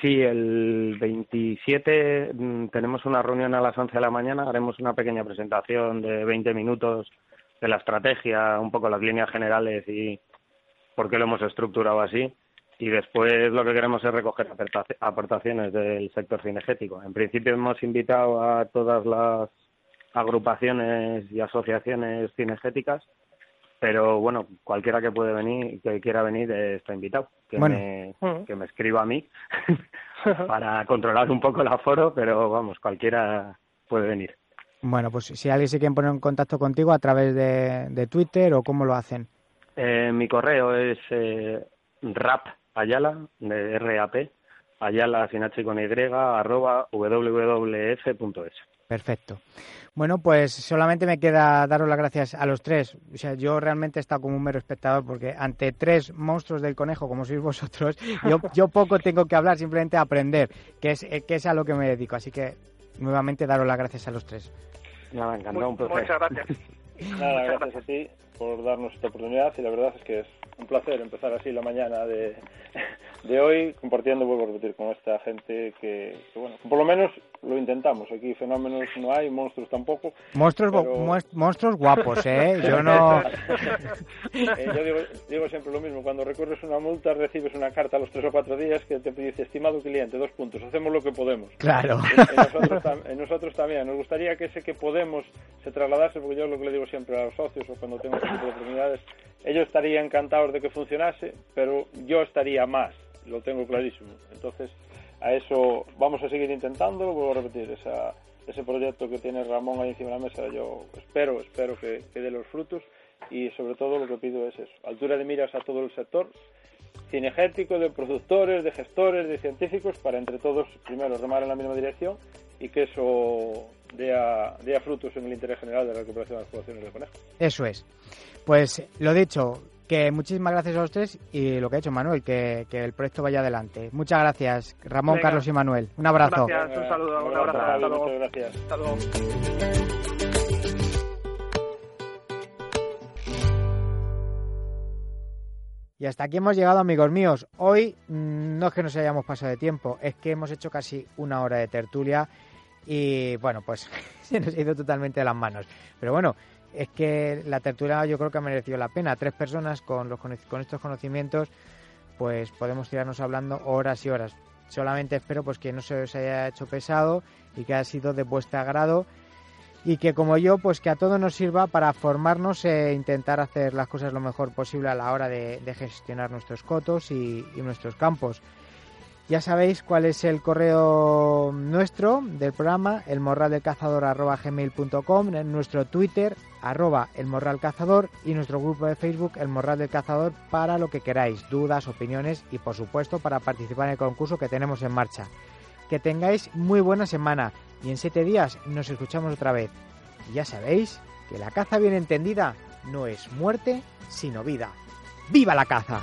Sí, el 27 mm, tenemos una reunión a las 11 de la mañana, haremos una pequeña presentación de 20 minutos de la estrategia, un poco las líneas generales y por qué lo hemos estructurado así. Y después lo que queremos es recoger aportaciones del sector cinegético. En principio hemos invitado a todas las agrupaciones y asociaciones cinegéticas pero bueno, cualquiera que puede venir, que quiera venir, está invitado. Que, me, mm. que me escriba a mí para controlar un poco el aforo, pero vamos, cualquiera puede venir. Bueno, pues si alguien se quiere poner en contacto contigo a través de, Twitter o cómo lo hacen. Eh, mi correo es eh, rap ayala, de RAP, ayala sin H con Y, arroba wwf.es. Perfecto. Bueno, pues solamente me queda daros las gracias a los tres. O sea, yo realmente he estado como un mero espectador porque ante tres monstruos del conejo como sois vosotros, yo, yo poco tengo que hablar, simplemente aprender, que es, que es a lo que me dedico. Así que nuevamente daros las gracias a los tres. Nada, encantado, un placer. Muchas gracias. Nada, gracias a ti por darnos esta oportunidad y la verdad es que es un placer empezar así la mañana de, de hoy compartiendo, vuelvo a repetir, con esta gente que, bueno, por lo menos lo intentamos. Aquí fenómenos no hay, monstruos tampoco. Monstruos, monstruos guapos, ¿eh? Yo no... Eh, yo digo, digo, siempre lo mismo, cuando recurres una multa recibes una carta a los tres o cuatro días que te dice, estimado cliente, dos puntos, hacemos lo que podemos. Claro. En, nosotros, también. Nos gustaría que ese que podemos se trasladase, porque yo lo que le digo siempre a los socios o cuando tengo este tipo de oportunidades, ellos estarían encantados de que funcionase, pero yo estaría más, lo tengo clarísimo. Entonces, a eso vamos a seguir intentando, vuelvo a repetir, esa, ese proyecto que tiene Ramón ahí encima de la mesa, yo espero, espero que, que dé los frutos y sobre todo lo que pido es eso, altura de miras a todo el sector cinegético, de productores, de gestores, de científicos, para entre todos primero remar en la misma dirección y que eso dé a, frutos en el interés general de la recuperación de las poblaciones de conejo. Eso es. Pues lo dicho, que muchísimas gracias a los tres y lo que ha hecho Manuel, que, el proyecto vaya adelante. Muchas gracias, Ramón, Carlos y Manuel. Un abrazo. Gracias, un saludo, un abrazo. Muchas gracias. Hasta luego. Y hasta aquí hemos llegado, amigos míos. Hoy mm, no es que nos hayamos pasado de tiempo, es que hemos hecho casi una hora de tertulia y bueno, pues se nos ha ido totalmente de las manos. Pero bueno, es que la tertulia yo creo que ha merecido la pena. Tres personas con, los, con estos conocimientos, pues podemos tirarnos hablando horas y horas. Solamente espero pues que no se os haya hecho pesado y que haya sido de vuestro agrado y que como yo, pues que a todos nos sirva para formarnos e intentar hacer las cosas lo mejor posible a la hora de, gestionar nuestros cotos y nuestros campos. Ya sabéis cuál es el correo nuestro del programa, elmorraldelcazador.gmail.com, nuestro Twitter, arroba elmorralcazador y nuestro grupo de Facebook, El Morral del Cazador, para lo que queráis, dudas, opiniones y por supuesto para participar en el concurso que tenemos en marcha. Que tengáis muy buena semana y en siete días nos escuchamos otra vez. Y ya sabéis que la caza bien entendida no es muerte, sino vida. ¡Viva la caza!